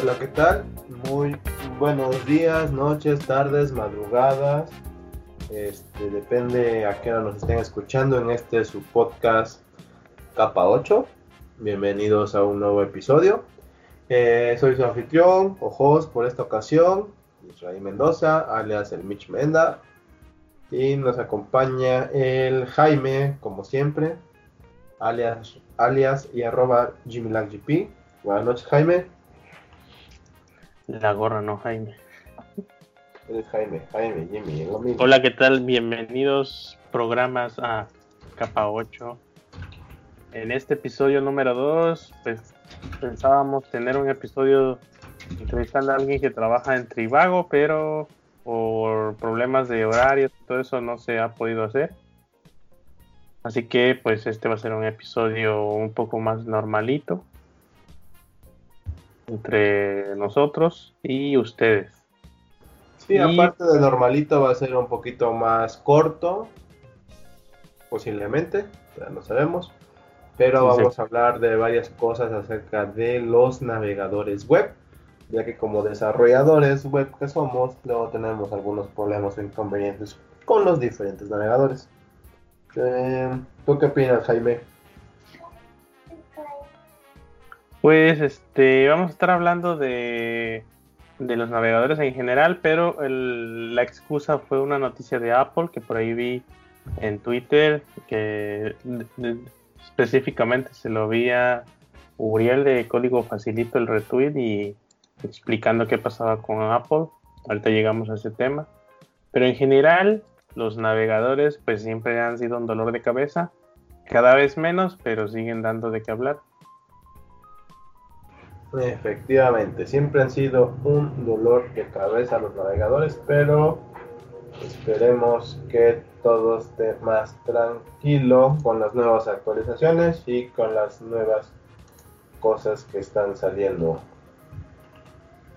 Hola, ¿qué tal? Muy buenos días, noches, tardes, madrugadas. Este, depende a qué nos estén escuchando en este su podcast Capa 8. Bienvenidos a un nuevo episodio. Eh, soy su anfitrión o host por esta ocasión, Israel Mendoza, alias el Mitch Menda. Y nos acompaña el Jaime, como siempre, alias, alias y arroba. Buenas noches, Jaime. La gorra, no Jaime. Eres Jaime, Jaime, Jimmy, lo mismo. Hola, ¿qué tal? Bienvenidos programas a Capa 8. En este episodio número 2, pues pensábamos tener un episodio entrevistando a alguien que trabaja en Trivago, pero por problemas de horarios y todo eso no se ha podido hacer. Así que pues este va a ser un episodio un poco más normalito entre nosotros y ustedes. Sí, aparte de normalito va a ser un poquito más corto, posiblemente, ya no sabemos, pero vamos a hablar de varias cosas acerca de los navegadores web, ya que como desarrolladores web que somos, luego tenemos algunos problemas o inconvenientes con los diferentes navegadores. Eh, ¿Tú qué opinas, Jaime? Pues este, vamos a estar hablando de, de los navegadores en general, pero la excusa fue una noticia de Apple que por ahí vi en Twitter, que específicamente se lo vi Uriel de Código Facilito el retweet y explicando qué pasaba con Apple. Ahorita llegamos a ese tema. Pero en general, los navegadores pues siempre han sido un dolor de cabeza. Cada vez menos, pero siguen dando de qué hablar. Efectivamente, siempre han sido un dolor de cabeza los navegadores, pero esperemos que todo esté más tranquilo con las nuevas actualizaciones y con las nuevas cosas que están saliendo.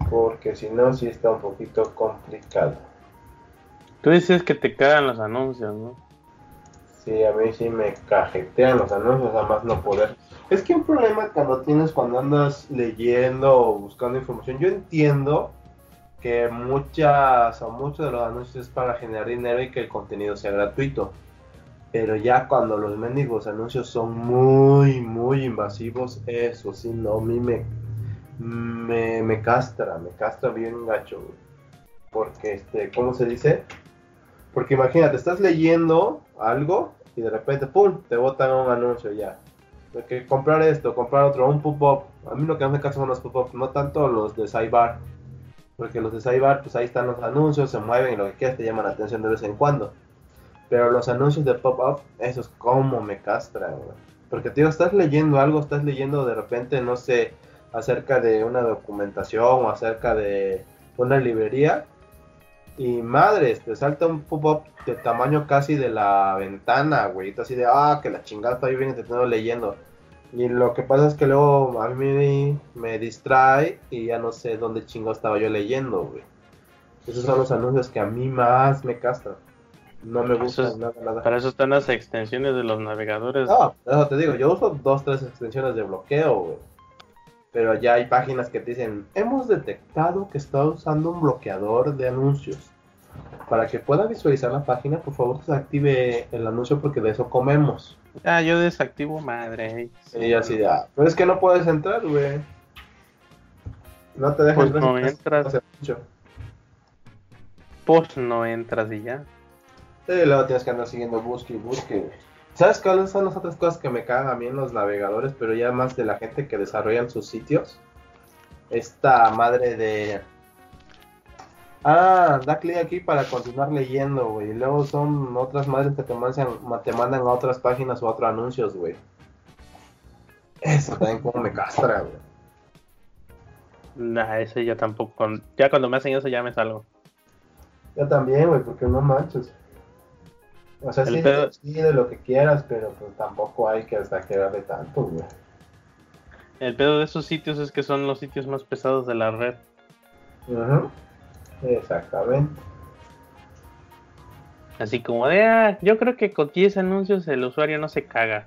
Porque si no, sí está un poquito complicado. Tú dices que te cagan los anuncios, ¿no? Sí, a mí sí me cajetean los anuncios, además no poder es que un problema cuando tienes cuando andas leyendo o buscando información, yo entiendo que muchas o muchos de los anuncios es para generar dinero y que el contenido sea gratuito. Pero ya cuando los mendigos anuncios son muy, muy invasivos, eso sí, no, a mí me, me, castra, me castra bien gacho, Porque, este, ¿cómo se dice? Porque imagínate, estás leyendo algo y de repente, ¡pum!, te botan un anuncio ya que comprar esto, comprar otro, un pop-up. A mí lo que me caso son los pop-up, no tanto los de Cyber. Porque los de Cyber, pues ahí están los anuncios, se mueven y lo que quieras te llaman la atención de vez en cuando. Pero los anuncios de pop-up, esos como me castran, Porque, tío, estás leyendo algo, estás leyendo de repente, no sé, acerca de una documentación o acerca de una librería. Y madres, te salta un pop-up de tamaño casi de la ventana, güey. Así de, ah, que la chingada está bien intentando leyendo. Y lo que pasa es que luego a mí me distrae y ya no sé dónde chingo estaba yo leyendo, güey. Esos son los anuncios que a mí más me castran. No me gustan nada, nada. Para eso están las extensiones de los navegadores. No, eso te digo, yo uso dos, tres extensiones de bloqueo, güey. Pero ya hay páginas que te dicen, hemos detectado que está usando un bloqueador de anuncios. Para que pueda visualizar la página, por favor desactive el anuncio porque de eso comemos. Ah, yo desactivo madre. Sí, así ya. Pero es que no puedes entrar, güey. No te dejan pues no entras. Pues no entras y ya. Sí, luego tienes que andar siguiendo busque y busque. ¿Sabes cuáles son las otras cosas que me cagan a mí en los navegadores, pero ya más de la gente que desarrollan sus sitios? Esta madre de Ah, da clic aquí para continuar leyendo, güey. Y luego son otras madres que te mandan, te mandan a otras páginas o a otros anuncios, güey. Eso también como me castra, güey. Nah, ese ya tampoco. Ya cuando me hacen eso ya me salgo. Yo también, güey, porque no manches. O sea, sí, sí, de lo que quieras, pero pues tampoco hay que hasta de tanto, güey. El pedo de esos sitios es que son los sitios más pesados de la red. Ajá. Exactamente. Así como de, ah, yo creo que con 10 anuncios el usuario no se caga.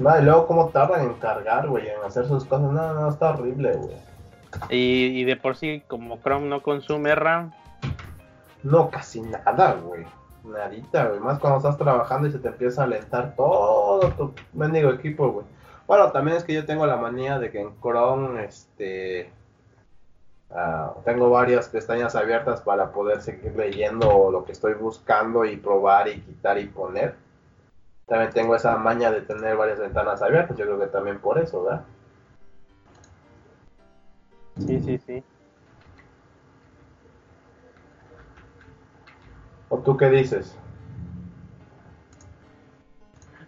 No, y luego cómo tardan en cargar, güey, en hacer sus cosas. No, no, está horrible, güey. Y, y de por sí, como Chrome no consume RAM, No, casi nada, güey. Nadita, güey. Más cuando estás trabajando y se te empieza a alentar todo tu mendigo equipo, güey. Bueno, también es que yo tengo la manía de que en Chrome, este... ah, tengo varias pestañas abiertas para poder seguir leyendo lo que estoy buscando y probar y quitar y poner. También tengo esa maña de tener varias ventanas abiertas. Yo creo que también por eso, ¿verdad? sí, sí, sí. ¿O tú qué dices?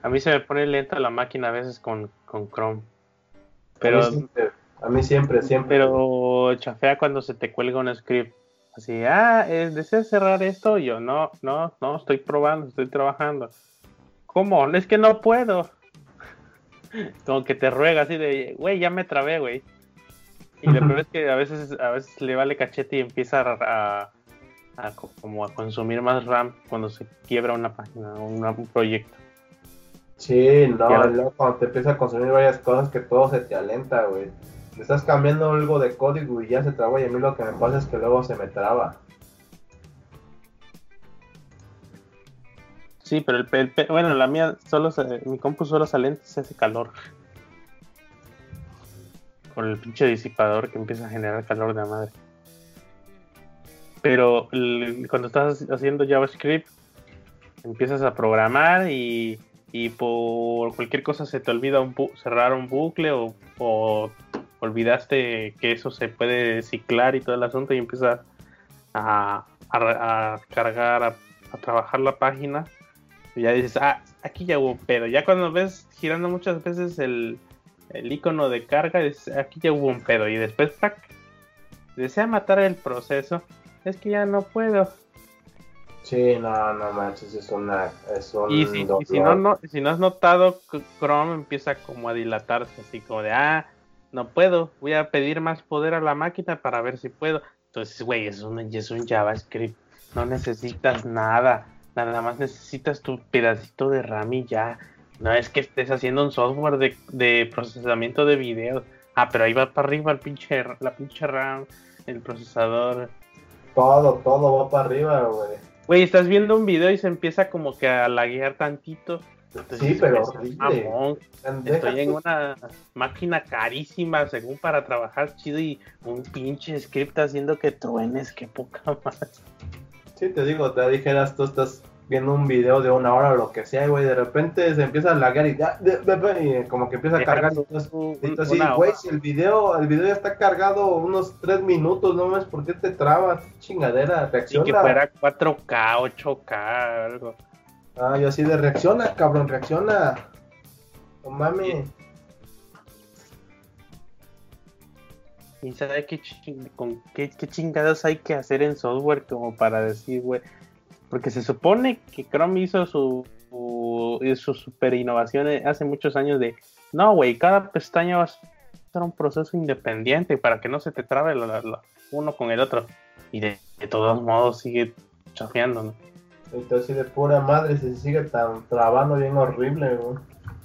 A mí se me pone lenta la máquina a veces con, con Chrome. Pero, a mí siempre, a mí siempre, siempre. pero chafea cuando se te cuelga un script. Así, ah, eh, ¿deseas cerrar esto? Yo, no, no, no, estoy probando, estoy trabajando. ¿Cómo? Es que no puedo. Como que te ruega así de, güey, ya me trabé, güey. Y lo peor es que a veces, a veces le vale cachete y empieza a, a- a co- como a consumir más RAM cuando se quiebra una página una- un proyecto. Sí, no, luego cuando te empieza a consumir varias cosas que todo se te alenta, güey. Estás cambiando algo de código y ya se traba y a mí lo que me pasa es que luego se me traba. Sí, pero el, el bueno, la mía solo se- mi compu solo sale se hace calor. Con el pinche disipador que empieza a generar calor de la madre. Pero cuando estás haciendo JavaScript, empiezas a programar y, y por cualquier cosa se te olvida un cerrar un bucle o, o olvidaste que eso se puede ciclar y todo el asunto y empiezas a, a- a cargar, a, a trabajar la página y ya dices, ah, aquí ya hubo un pedo. Ya cuando ves girando muchas veces el, el icono de carga, dices, aquí ya hubo un pedo. Y después, ¡pac! desea matar el proceso. Es que ya no puedo. Sí, no, no manches, es una... Es un Y si, y si no, no, si no has notado, Chrome empieza como a dilatarse, así como de, ah, no puedo, voy a pedir más poder a la máquina para ver si puedo. Entonces, güey, es un, es un JavaScript, no necesitas nada, nada más necesitas tu pedacito de RAM y ya. No es que estés haciendo un software de, de procesamiento de videos. Ah, pero ahí va para arriba el pinche, la pinche RAM, el procesador. Todo, todo va para arriba, güey. Güey, estás viendo un video y se empieza como que a laguear tantito. Sí, pero horrible. Estoy en una máquina carísima, según para trabajar chido y un pinche script haciendo que truenes, qué poca más. Sí, te digo, te dijeras, tú estás viendo un video de una hora o lo que sea, güey, de repente se empieza a lagar y ya, de- de- de- y como que empieza a cargar y y una güey, si el video, el video ya está cargado unos tres minutos, no mames, ¿por qué te trabas? Chingadera, Y reacciona. que fuera 4K, 8K, algo. Ah, yo así de reacciona, cabrón, reacciona. No mames. Y sabe qué, ching- con qué, qué hay que hacer en software como para decir, güey. Porque se supone que Chrome hizo su, su, su super innovación hace muchos años de, no, güey, cada pestaña va a ser un proceso independiente para que no se te trabe la- uno con el otro. Y de, de todos modos sigue chafeando, ¿no? Entonces de pura madre se sigue tan trabando bien horrible, güey.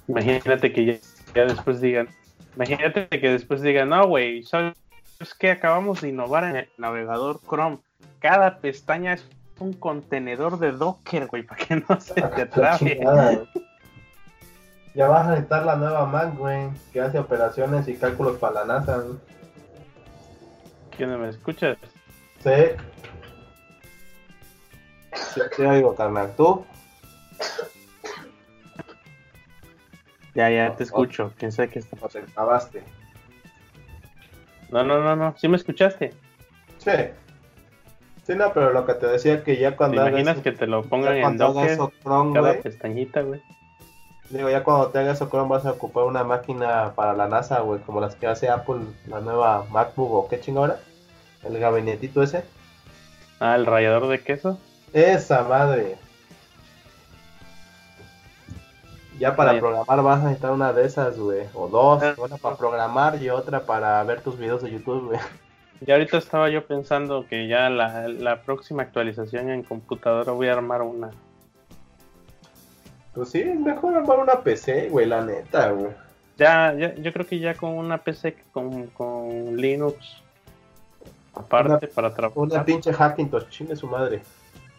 Imagínate que ya, ya después digan, imagínate que después digan, no, güey, ¿sabes qué? Acabamos de innovar en el navegador Chrome. Cada pestaña es un contenedor de Docker, güey, para que no se te trabe. Ya vas a necesitar la nueva Mac, güey, que hace operaciones y cálculos para la NASA, güey. ¿Quién no me escuchas? Sí. Sí, te oigo, carnal. ¿Tú? Ya, ya te escucho. Quién sabe qué está O te acabaste. No, no, no, no. ¿Sí me escuchaste? Sí. Sí, no, pero lo que te decía que ya ¿Te cuando hagas imaginas que te lo pongan en Docker? Chrome, Cada güey, pestañita, güey. digo, ya cuando te hagas Chrome, vas a ocupar una máquina para la NASA, güey, como las que hace Apple, la nueva MacBook o qué chingada, el gabinetito ese. Ah, el rallador de queso. Esa madre. Ya para programar vas a necesitar una de esas, güey. O dos. Ah. Una para programar y otra para ver tus videos de YouTube, güey. Ya ahorita estaba yo pensando que ya la, la próxima actualización en computadora voy a armar una. Pues sí, es mejor armar una PC, güey, la neta, güey. Ya, ya, yo creo que ya con una PC con, con Linux aparte para trabajar. Una pinche Hackintosh, chingue su madre.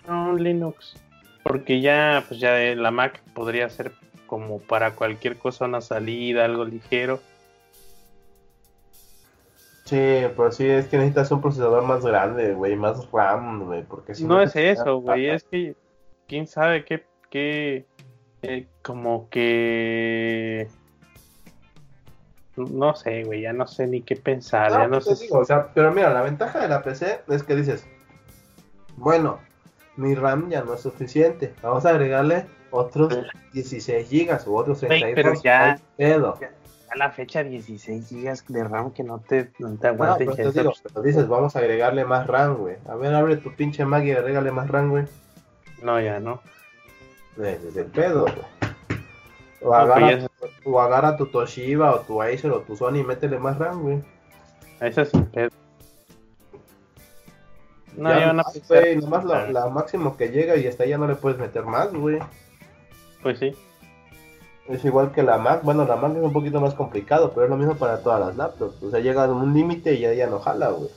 No, un Linux. Porque ya, pues ya la Mac podría ser como para cualquier cosa una salida, algo ligero. Sí, pero sí, es que necesitas un procesador más grande, güey, más RAM, güey, porque si no... es eso, güey, es que quién sabe qué, qué, eh, como que... No sé, güey, ya no sé ni qué pensar, ya no sé. o sea, pero mira, la ventaja de la PC es que dices, bueno, mi RAM ya no es suficiente, vamos a agregarle otros 16 gigas u otros 32. pero ya, ya, a la fecha 16 gigas de RAM que no te, no te aguante. No, pero, te digo, pero dices, vamos a agregarle más RAM, güey. A ver, abre tu pinche Mac y agrégale más RAM, güey. No, ya no. Desde el pedo, güey. O, agarra, o agarra tu Toshiba o tu Acer o tu Sony y métele más RAM, güey. Eso es un pedo. No, ya no güey, nomás la, la, máximo que llega y hasta ya no le puedes meter más, güey. Pues sí. Es igual que la Mac, bueno, la Mac es un poquito más complicado, pero es lo mismo para todas las laptops. O sea, llega a un límite y ya, ya no jala, güey.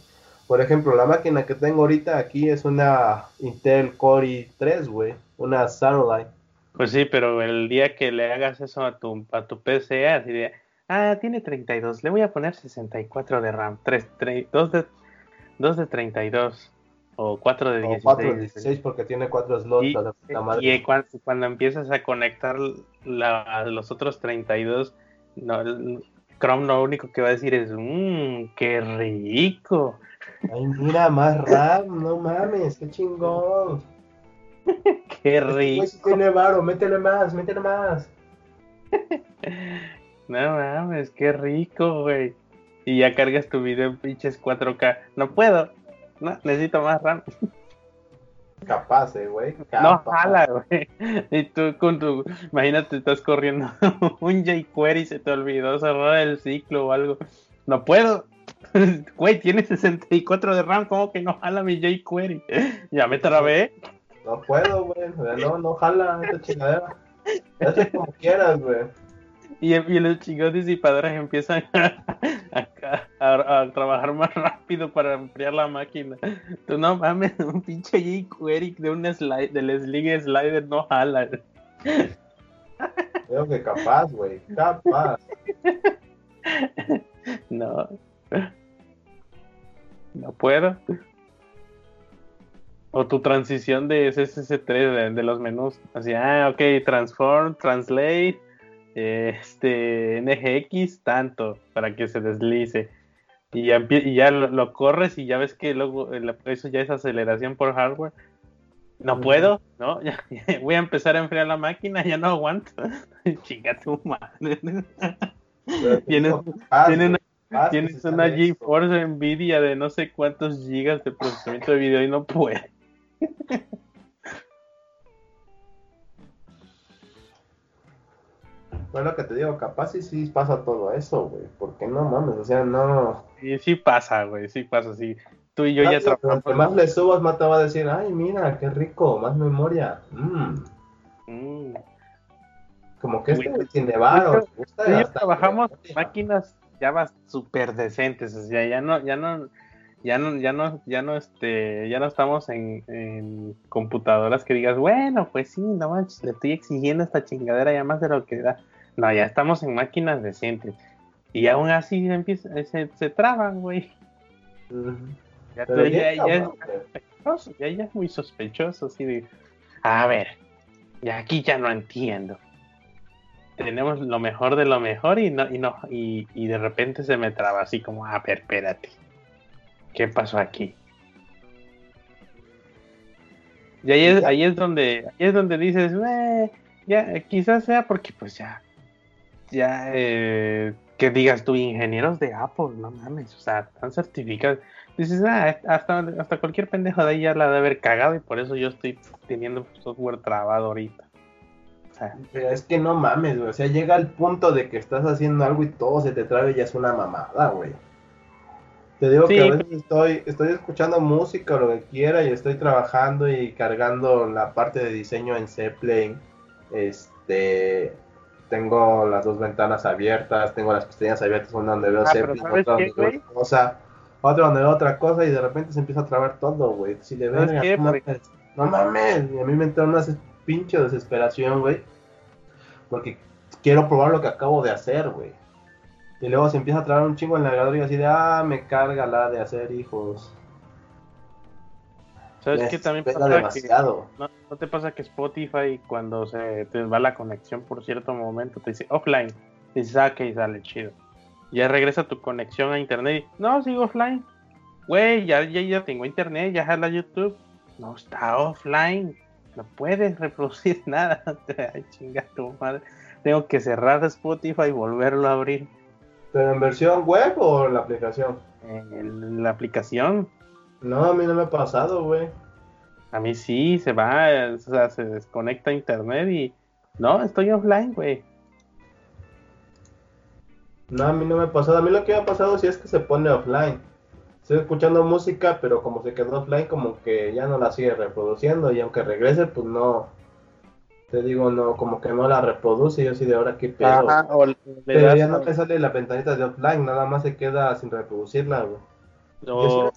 Por ejemplo, la máquina que tengo ahorita aquí es una Intel Core i3, güey. Una Satellite. Pues sí, pero el día que le hagas eso a tu, a tu PC, así de, ah, tiene 32, le voy a poner 64 de RAM, 3, 3, 2, de, 2 de 32 o 4 de 16. 4 de 16 porque tiene 4 slots. Y, y cuando, cuando, empiezas a conectar la, los otros 32, no, Chrome lo único que va a decir es, mmm, qué rico. Ay, mira, más RAM, no mames, qué chingón. qué rico. Pues tiene varo, métele más, métele más. no mames, qué rico, güey. Y ya cargas tu video en pinches 4K. No puedo, no, necesito más RAM. Capaz, eh, güey. No, jala, güey. Y tú con tu. Imagínate, estás corriendo un jQuery y se te olvidó cerrar el ciclo o algo. No puedo. Güey, tiene 64 de RAM, ¿cómo que no jala mi jQuery? Ya me trabé. No puedo, güey. No, no jala esta chingadera. Hazte como quieras, güey. Y, y, los chicos disipadores empiezan a, trabajar más rápido para enfriar la máquina. Tú no mames, un pinche jQuery de un slide, del Sling Slider no jala. Creo que capaz, güey, capaz. No. No puedo. O tu transición de SSC3 de, los menús. Así, ah, ok, transform, translate, este NGX tanto para que se deslice. Y ya, y ya lo, corres y ya ves que luego eso ya es aceleración por hardware. No puedo no voy a empezar a enfriar la máquina ya no aguanto. Chica tu madre. Tienes, una, tienes una GeForce Nvidia de no sé cuántos gigas de procesamiento de video y no puede Bueno, lo que te digo, capaz y sí pasa todo eso, güey. Porque no mames, o sea, no. Sí, sí pasa, güey, sí pasa, sí. Tú y yo ya trabajamos. Cuanto más le subas, más te va a decir, ay, mira, qué rico, más memoria. Mm. Mm. Como que este tiene varo. Ya trabajamos máquinas ya vas súper decentes, o sea, ya no, ya no, ya no, ya no, ya no, este, ya no estamos en, en computadoras que digas, bueno, pues sí, no manches, le estoy exigiendo esta chingadera ya más de lo que da. No, ya estamos en máquinas decentes. Y aún así empieza, se, se traban, güey. ya, ya, ya, es muy sospechoso, así de, a ver, ya aquí ya no entiendo. Tenemos lo mejor de lo mejor y no, y no, y, y de repente se me traba así como, a ver, espérate. ¿Qué pasó aquí? Y ahí es, ahí es donde, ahí es donde dices, ya, quizás sea porque pues ya ya eh, que digas tú, ingenieros de Apple, no mames, o sea, están certificados. Dices, ah, hasta, hasta cualquier pendejo de ahí ya la de haber cagado y por eso yo estoy teniendo software trabado ahorita. O sea, es que no mames, güey. O sea, llega al punto de que estás haciendo algo y todo se te trabe y ya es una mamada, güey. Te digo que a veces estoy, estoy escuchando música o lo que quiera y estoy trabajando y cargando la parte de diseño en. Este este tengo las dos ventanas abiertas, tengo las pestañas abiertas, una donde veo ah, Seppi, otra donde veo cosa, otra donde veo otra cosa y de repente se empieza a trabar todo, güey. Si le ves, no, mames, y a mí me entra una pinche desesperación, güey, porque quiero probar lo que acabo de hacer, güey. Y luego se empieza a trabar un chingo en el navegador y así de, ah, me carga la de hacer hijos. ¿Sabes qué también pasa? Demasiado. no, te pasa que Spotify cuando se te va la conexión por cierto momento te dice offline? Y dices, ah, y sale chido. Ya regresa tu conexión a internet y, no, sigo offline. Güey, ya, ya, ya tengo internet, ya jala YouTube. No, está offline. No puedes reproducir nada. Ay, chinga tu madre. Tengo que cerrar Spotify y volverlo a abrir. ¿Pero en versión web o en la aplicación? En la aplicación. No, a mí no me ha pasado, güey. A mí sí, se va, o sea, se desconecta internet y... No, estoy offline, güey. No, a mí no me ha pasado. A mí lo que me ha pasado sí es que se pone offline. Estoy escuchando música, pero como se quedó offline, como que ya no la sigue reproduciendo. Y aunque regrese, pues no. Te digo, no, como que no la reproduce. Y yo sí de ahora qué pedo. pero ya no me sale la ventanita de offline, nada más se queda sin reproducirla, güey. No.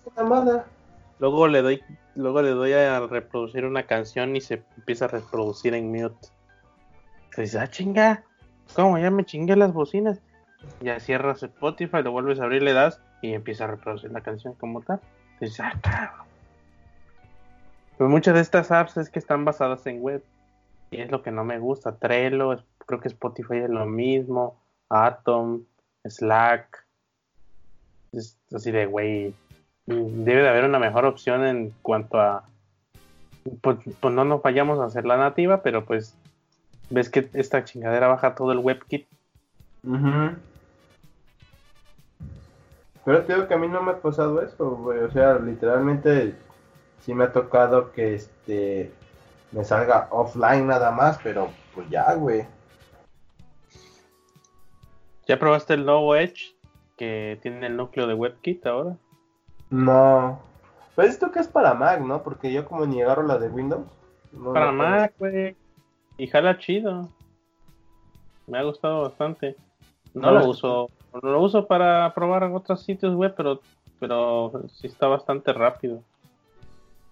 Luego le doy, luego le doy a reproducir una canción y se empieza a reproducir en mute. Dices, ah, chinga, ¿cómo ya me chingué las bocinas? Ya cierras Spotify, lo vuelves a abrir, le das y empieza a reproducir la canción como tal. Dices, ah, cabrón. Pero muchas de estas apps es que están basadas en web. Y es lo que no me gusta. Trello, creo que Spotify es lo mismo. Atom, Slack. Es así de, güey, debe de haber una mejor opción en cuanto a... Pues, pues, no nos vayamos a hacer la nativa, pero pues ves que esta chingadera baja todo el WebKit. Pero te digo que a mí no me ha pasado eso, güey. O sea, literalmente sí me ha tocado que este me salga offline nada más, pero pues ya, güey. ¿Ya probaste el nuevo Edge? que tiene el núcleo de WebKit ahora. No. Pero esto que es para Mac, ¿no? Porque yo como ni agarro la de Windows. para Mac, güey. Y jala chido. Me ha gustado bastante. No, lo uso. No lo uso para probar en otros sitios web, pero, pero sí está bastante rápido.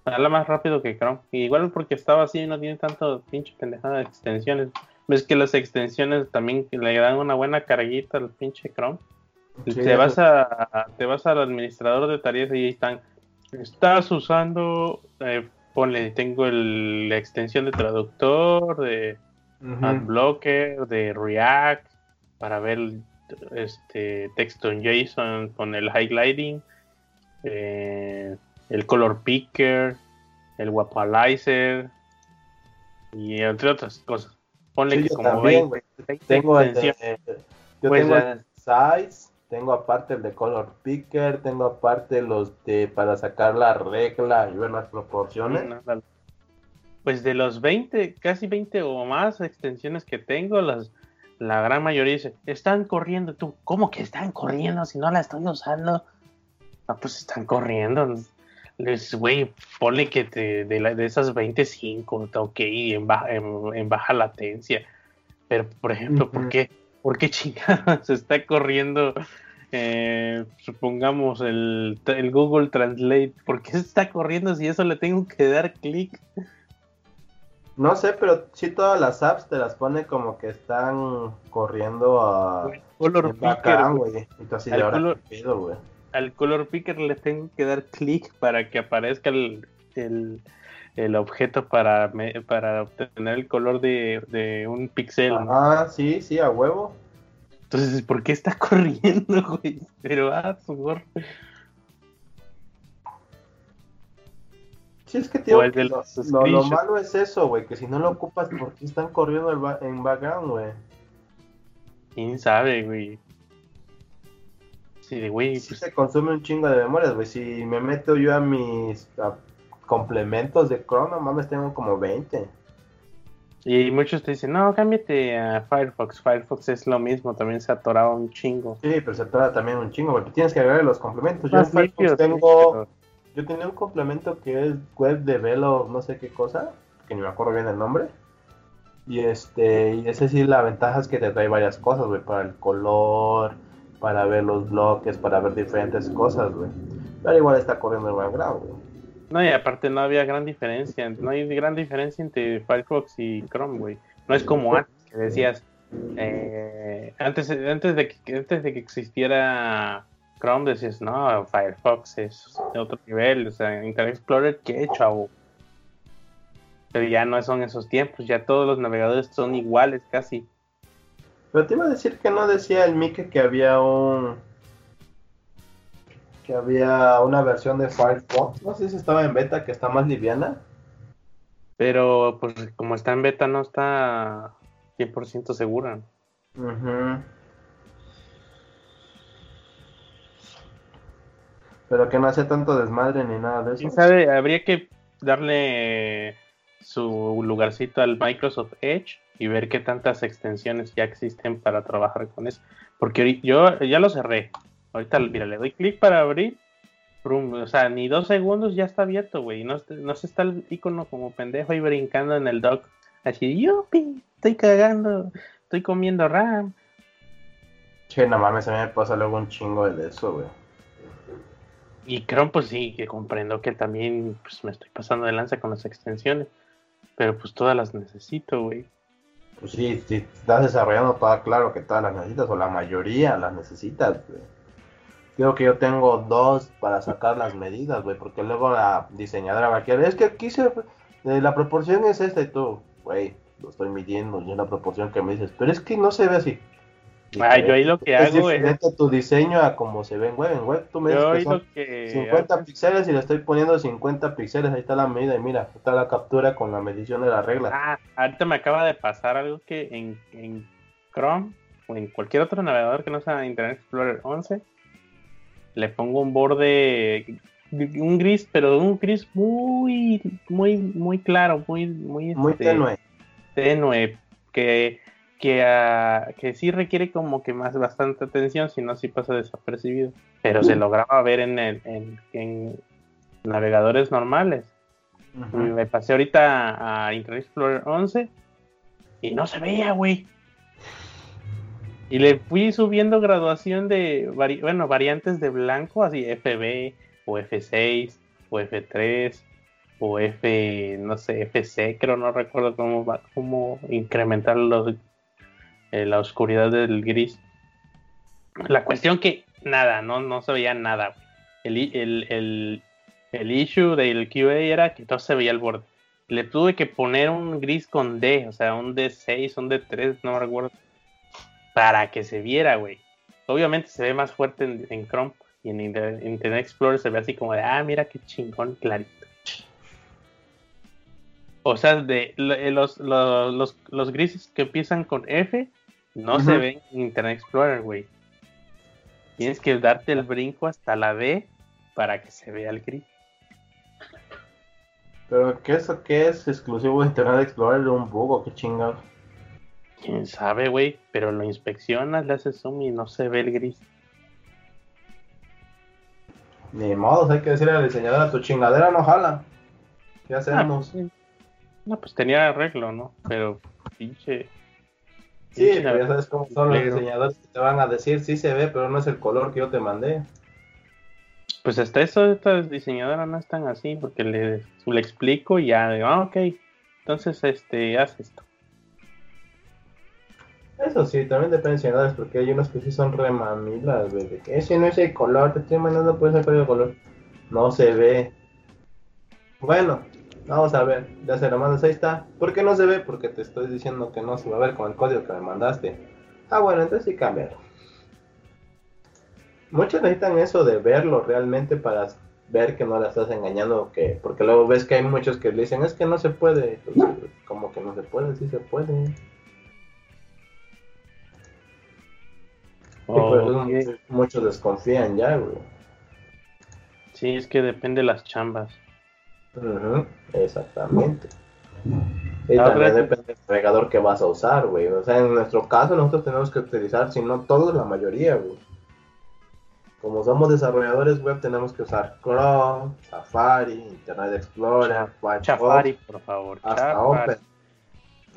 Jala más rápido que Chrome. igual porque estaba así y no tiene tanto pinche pendejada de extensiones. Ves que las extensiones también le dan una buena carguita al pinche Chrome te, vas a, te vas al administrador de tareas y ahí están. Estás usando, eh, ponle, tengo el, la extensión de traductor, de AdBlocker, de React, para ver este texto en JSON con el highlighting, eh, el color picker, el wapalizer y entre otras cosas. Ponle que como también, tengo el pues, size tengo aparte el de Color Picker, tengo aparte los de para sacar la regla y ver las proporciones. Pues de los 20, casi 20 o más extensiones que tengo, las, la gran mayoría dice, están corriendo. Tú, ¿cómo que están corriendo si no la estoy usando? Ah, pues están corriendo. Les, güey, ponle que te, de, la, de esas 25, ok, en baja, en, baja latencia. Pero, por ejemplo, ¿por qué? ¿Por qué chingados está corriendo, eh, supongamos, el, Google Translate? ¿Por qué está corriendo si eso le tengo que dar clic? No sé, pero sí todas las apps te las pone como que están corriendo a color picker, güey. al, color, picker le tengo que dar clic para que aparezca el, el objeto para, para obtener el color de, un pixel. Ah, sí, sí, a huevo. Entonces, ¿por qué está corriendo, güey? Pero, ah, su Sí, es que, tío, lo, lo, malo es eso, güey, que si no lo ocupas, ¿por qué están corriendo en background, güey? ¿Quién sabe, güey? Sí, de güey. Sí, pues se consume un chingo de memorias, güey. Si me meto yo a mis complementos de Chrome, mames, tengo como 20. Y muchos te dicen, no, cámbiate a Firefox. Firefox es lo mismo, también se atoraba un chingo. Sí, pero se atora también un chingo, porque tienes que agregar los complementos. Yo en Firefox tengo. Yo tenía un complemento que es Web Develop, no sé qué cosa, que ni me acuerdo bien el nombre. Y este, y ese sí, la ventaja es que te trae varias cosas, güey, para el color, para ver los bloques, para ver diferentes cosas, güey. Pero igual está corriendo el background, güey. No, y aparte no había gran diferencia, no hay gran diferencia entre Firefox y Chrome, güey. No es como antes que decías, eh, antes, antes, de que, antes de que existiera Chrome decías, no, Firefox es de otro nivel, o sea, Internet Explorer, ¿qué chavo? Pero ya no son esos tiempos, ya todos los navegadores son iguales casi. Pero te iba a decir que no decía el Mike que había un que había una versión de Firefox, no sé si estaba en beta, que está más liviana. Pero pues como está en beta no está 100% segura. Pero que no hace tanto desmadre ni nada de eso. sabe? Habría que darle su lugarcito al Microsoft Edge y ver qué tantas extensiones ya existen para trabajar con eso. Porque yo ya lo cerré. Ahorita, mira, le doy clic para abrir. o sea, ni dos segundos ya está abierto, güey. No, no se está el icono como pendejo ahí brincando en el dock. Así, yupi, estoy cagando, estoy comiendo RAM. Che, no mames, a mí me pasa luego un chingo de eso, güey. Y creo, pues sí, que comprendo que también pues, me estoy pasando de lanza con las extensiones. Pero pues todas las necesito, güey. Pues sí, si estás desarrollando toda, claro que todas las necesitas, o la mayoría las necesitas, güey. Creo que yo tengo dos para sacar las medidas, güey, porque luego la diseñadora va a querer, es que aquí se, eh, la proporción es esta y tú, güey, lo estoy midiendo, y la proporción que me dices, pero es que no se ve así. Ah, yo ahí lo que es hago es... tu diseño a como se ve en web. En web tú me dices que, 50 píxeles y le estoy poniendo 50 píxeles. Ahí está la medida y mira, está la captura con la medición de la regla. Ah, ahorita me acaba de pasar algo que en, en Chrome o en cualquier otro navegador que no sea Internet Explorer 11 le pongo un borde un gris, pero un gris muy muy muy claro, muy muy, muy este, tenue. Tenue que que, uh, que sí requiere como que más bastante atención, si no, sí pasa desapercibido. Pero se lograba ver en, el, en, navegadores normales. Me pasé ahorita a Internet Explorer 11 y no se veía, güey. Y le fui subiendo graduación de, bueno, variantes de blanco, así FB o F6 o F3 o F, no sé, FC, creo, no recuerdo cómo, cómo incrementar los eh, la oscuridad del gris. La cuestión que nada, no, no se veía nada. El, el, el, issue del QA era que todo se veía el borde. Le tuve que poner un gris con D, o sea, un D6, un D3, no me recuerdo, para que se viera, güey. Obviamente se ve más fuerte en, Chrome y en Internet Explorer se ve así como de, ah, mira qué chingón, clarito. O sea, de los, los, los, grises que empiezan con F no se ve en Internet Explorer, güey. Tienes que darte el brinco hasta la D para que se vea el gris. Pero ¿qué eso qué es exclusivo de Internet Explorer de un bug o qué chingado? Quién sabe, güey, pero lo inspeccionas, le haces zoom y no se ve el gris. Ni modo, hay que decirle al diseñador a tu chingadera no jala. ¿Qué ah, hacemos? no, pues tenía arreglo, ¿no? Pero pinche Sí, pero ya sabes cómo son los diseñadores que te van a decir, sí se ve, pero no es el color que yo te mandé. Pues hasta eso, estas diseñadoras no están así, porque le, le explico y ya digo, ah, ok, entonces este, haz esto. Eso sí, también depende de diseñadores, porque hay unos que sí son remamilas, güey, de que ese no es el color, te estoy mandando por ese color. No se ve. Bueno, Vamos a ver, ya se lo mandas, ahí está. ¿Por qué no se ve? Porque te estoy diciendo que no se va a ver con el código que me mandaste. Ah, bueno, entonces sí cámbialo. Muchos necesitan eso de verlo realmente para ver que no la estás engañando, que porque luego ves que hay muchos que le dicen es que no se puede, como que no se puede, sí se puede. Muchos desconfían ya, güey. Sí, es que depende de las chambas. Exactamente. Y también depende del navegador que vas a usar, güey. O sea, en nuestro caso nosotros tenemos que utilizar, si no todos, la mayoría, güey. Como somos desarrolladores web, tenemos que usar Chrome, Safari, Internet Explorer, Safari, por favor. Hasta Open.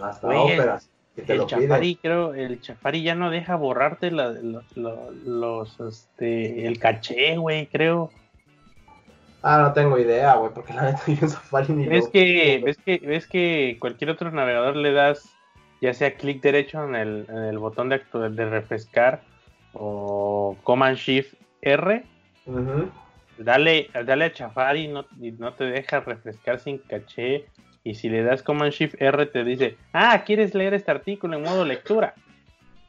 Hasta Güey, óperas. El. Chafari, creo, el Chafari ya no deja borrarte la- lo- lo- los, este, el caché, güey, creo. Ah, no tengo idea, güey, porque la neta yo en Safari ni ¿Ves lo- que, ves que, ves que cualquier otro navegador le das, ya sea clic derecho en el, en el botón de, de refrescar o Command Shift R, dale, dale a Chafari no, y no te deja refrescar sin caché. Y si le das Command Shift R te dice, ah, ¿quieres leer este artículo en modo lectura?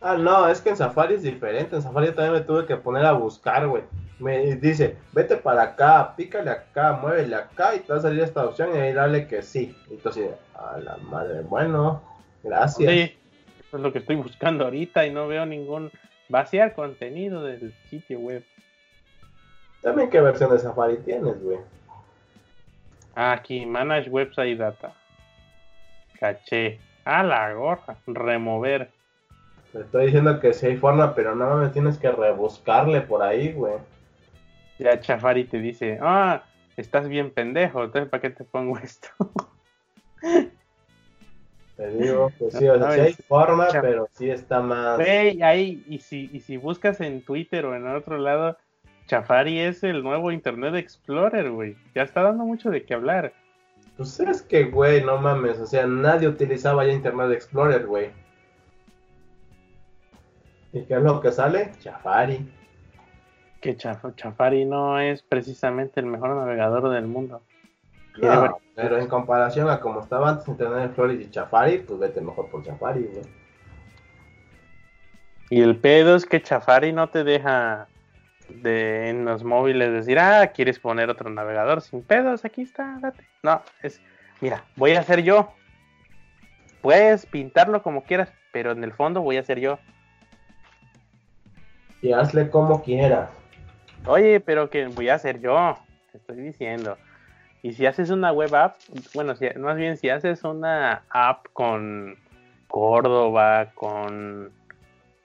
Ah, no, es que en Safari es diferente. En Safari también me tuve que poner a buscar, güey. Me dice, vete para acá, pícale acá, muévele acá y te va a salir esta opción y ahí dale que sí. Y entonces, a la madre, bueno, gracias. Sí, eso es lo que estoy buscando ahorita y no veo ningún vaciar contenido del sitio web. También qué versión de Safari tienes, güey. Ah, aquí, Manage Website Data. Caché. A la gorra. Remover. Te estoy diciendo que sí hay forma, pero no me tienes que rebuscarle por ahí, güey. Ya Chafari te dice, ah, estás bien pendejo, entonces ¿para qué te pongo esto? Te digo que sí, o sea, No, sí hay forma, pero sí está más. Güey, ahí, y si, y si buscas en Twitter o en otro lado, Chafari es el nuevo Internet Explorer, güey. Ya está dando mucho de qué hablar. Pues es que, güey, no mames, o sea, nadie utilizaba ya Internet Explorer, güey. ¿Y qué es lo que sale? Safari. Que Chafari no es precisamente el mejor navegador del mundo. No, pero en comparación a como estaba antes Internet Explorer y Safari, pues vete mejor por Safari, güey. Y el pedo es que Chafari no te deja de, en los móviles decir, ah, quieres poner otro navegador sin pedos, aquí está, date. No, es, mira, voy a ser yo. Puedes pintarlo como quieras, pero en el fondo voy a ser yo. Y hazle como quieras. Oye, pero que voy a ser yo, te estoy diciendo. Y si haces una web app, bueno, si, más bien si haces una app con Córdoba, con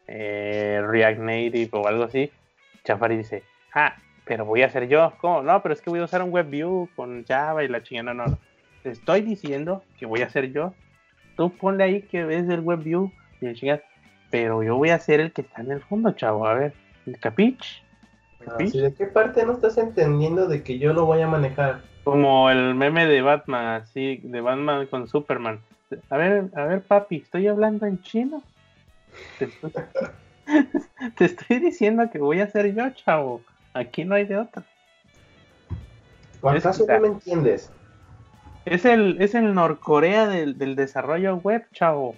eh, React Native o algo así, Chafari dice, ah, pero voy a ser yo. ¿Cómo? No, pero es que voy a usar un WebView con Java y la chingada. No, no. Te estoy diciendo que voy a ser yo. Tú ponle ahí que ves el WebView y la chingada. Pero yo voy a ser el que está en el fondo, chavo. A ver, ¿el capich? ¿De qué parte no estás entendiendo de que yo lo voy a manejar? Como el meme de Batman, así, de Batman con Superman. A ver, a ver, papi, ¿estoy hablando en chino? Te estoy, diciendo que voy a ser yo, chavo. Aquí no hay de otra. ¿O Es acaso no me entiendes? Es el, es el Norcorea del, del desarrollo web, chavo.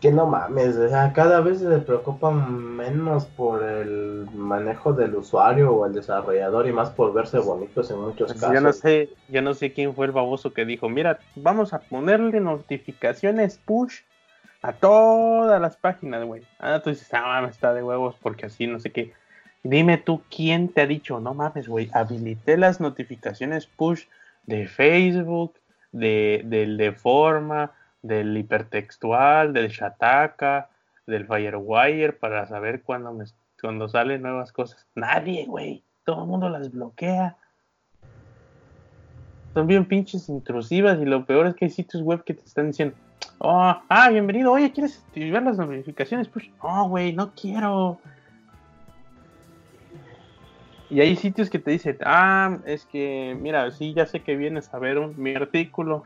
Que no mames, o sea, cada vez se preocupan menos por el manejo del usuario o el desarrollador y más por verse bonitos en muchos Pues casos. yo no sé, yo no sé quién fue el baboso que dijo, mira, vamos a ponerle notificaciones push a todas las páginas, güey. Ah, tú dices, ah, mames, está de huevos porque así, no sé qué. Dime tú quién te ha dicho, no mames, güey, habilité las notificaciones push de Facebook, de, del de forma, del hipertextual, del Shataka, del Firewire para saber cuándo, me, cuando salen nuevas cosas. Nadie, güey. Todo el mundo las bloquea. Son bien pinches intrusivas y lo peor es que hay sitios web que te están diciendo, oh, ah, bienvenido, oye, ¿quieres activar las notificaciones? Pues, no, güey, no quiero. Y hay sitios que te dicen, ah, es que, mira, sí, ya sé que vienes a ver un- mi artículo,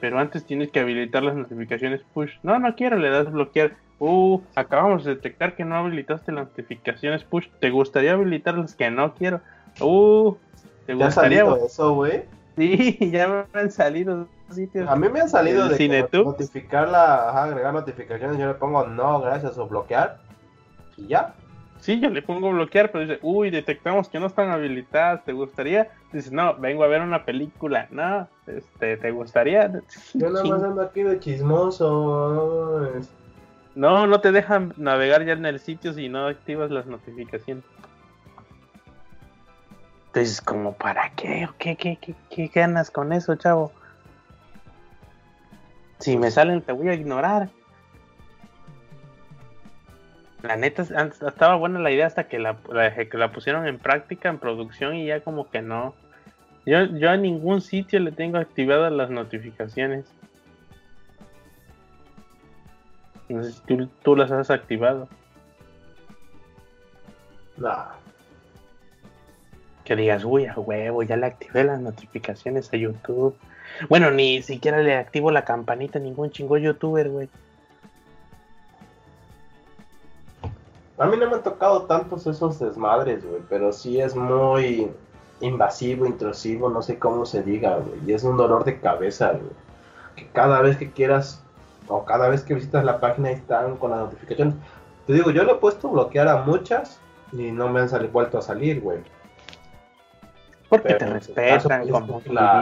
pero antes tienes que habilitar las notificaciones push. No, no quiero, le das bloquear. Uh, acabamos de detectar que no habilitaste las notificaciones push. ¿Te gustaría habilitar las que no quiero? Uh, ¿te ¿Te ha gustaría? salido eso, güey? Sí, ya me han salido sitios. A mí me han salido ¿El de que Cinetubes? notificar la, ajá, agregar notificaciones, yo le pongo no, gracias o bloquear y ya. Sí, yo le pongo bloquear, pero dice, uy, detectamos que no están habilitadas, ¿te gustaría? Dice, no, vengo a ver una película, no, este, ¿te gustaría? Yo nada más ando aquí de chismoso. No, no te dejan navegar ya en el sitio si no activas las notificaciones. Entonces, ¿como para qué? ¿O ¿Qué, qué, qué, qué ganas con eso, chavo? Si me salen, te voy a ignorar. La neta, estaba buena la idea hasta que la, la- que la pusieron en práctica, en producción, y ya como que no. Yo, yo a ningún sitio le tengo activadas las notificaciones. No sé si tú, tú las has activado. Nah. Que digas, uy, a huevo, ya le activé las notificaciones a YouTube. Bueno, ni siquiera le activo la campanita a ningún chingo youtuber, güey. A mí no me han tocado tantos esos desmadres, güey, pero sí es muy invasivo, intrusivo, no sé cómo se diga, güey. Y es un dolor de cabeza, güey. Que cada vez que quieras o cada vez que visitas la página ahí están con las notificaciones. Te digo, yo le he puesto bloquear a muchas y no me han sali- vuelto a salir, güey. Porque Pero te caso, respetan pues, como la-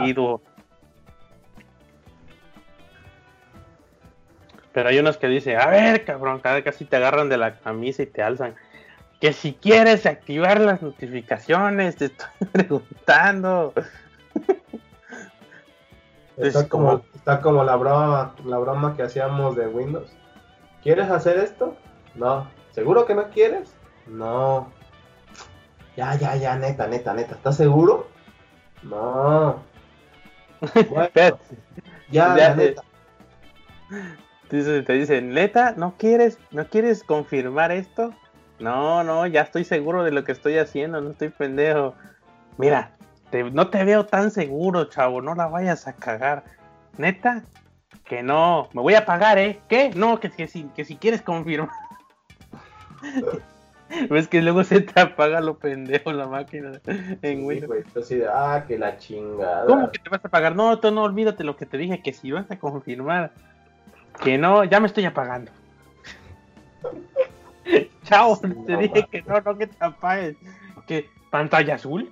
Pero hay unos que dicen, a ver, cabrón, cada casi te agarran de la camisa y te alzan. Que si quieres activar las notificaciones, te estoy preguntando. Está Es como, como- está como la broma, la broma que hacíamos de Windows. ¿Quieres hacer esto? No. ¿Seguro que no quieres? No. Ya, ya, ya, neta, neta, neta. ¿Estás seguro? No. Bueno, ya, Ya, la neta. Dice- te dicen, neta, ¿no quieres, ¿no quieres confirmar esto? No, no, ya estoy seguro de lo que estoy haciendo, no estoy pendejo. Mira, te- no te veo tan seguro, chavo, no la vayas a cagar. Neta, que no, me voy a pagar, ¿eh? ¿Qué? No, que, que, si, que si quieres confirmar. Ves que luego se te apaga lo pendejo la máquina en Sí, Windows. güey, tú así de, ah, que la chingada. ¿Cómo que te vas a pagar? No, tú no olvídate lo que te dije, que si vas a confirmar. Que no, ya me estoy apagando. Chao, Sí, te no dije que no, no que te apagues. ¿Qué? ¿Pantalla azul?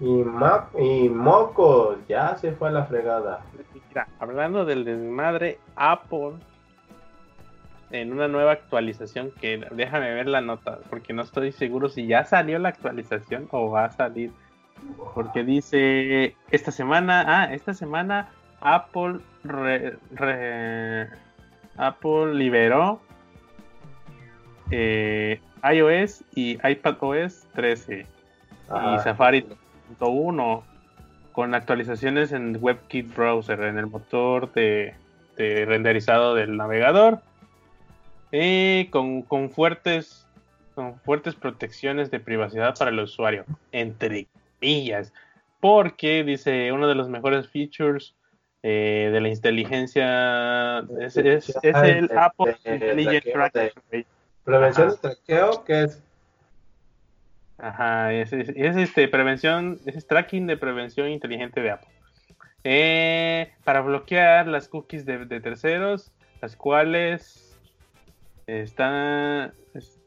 Y, ma- y mocos, ya se fue a la fregada. Mira, hablando del desmadre, Apple en una nueva actualización que déjame ver la nota porque no estoy seguro si ya salió la actualización o va a salir porque dice esta semana ah esta semana Apple re- re- Apple liberó eh, iOS y iPadOS 13 y. Safari 1 con actualizaciones en WebKit Browser, en el motor de, de renderizado del navegador, y con, con fuertes con fuertes protecciones de privacidad para el usuario, entre comillas, porque dice uno de los mejores features eh, de la inteligencia es, es- es el De- Apple de- Intelligent de- Tracking. Prevención Ajá. de traqueo, que es Ajá, es, es- es, este prevención, es tracking de prevención inteligente de Apple. Eh, para bloquear las cookies de, terceros, las cuales están es-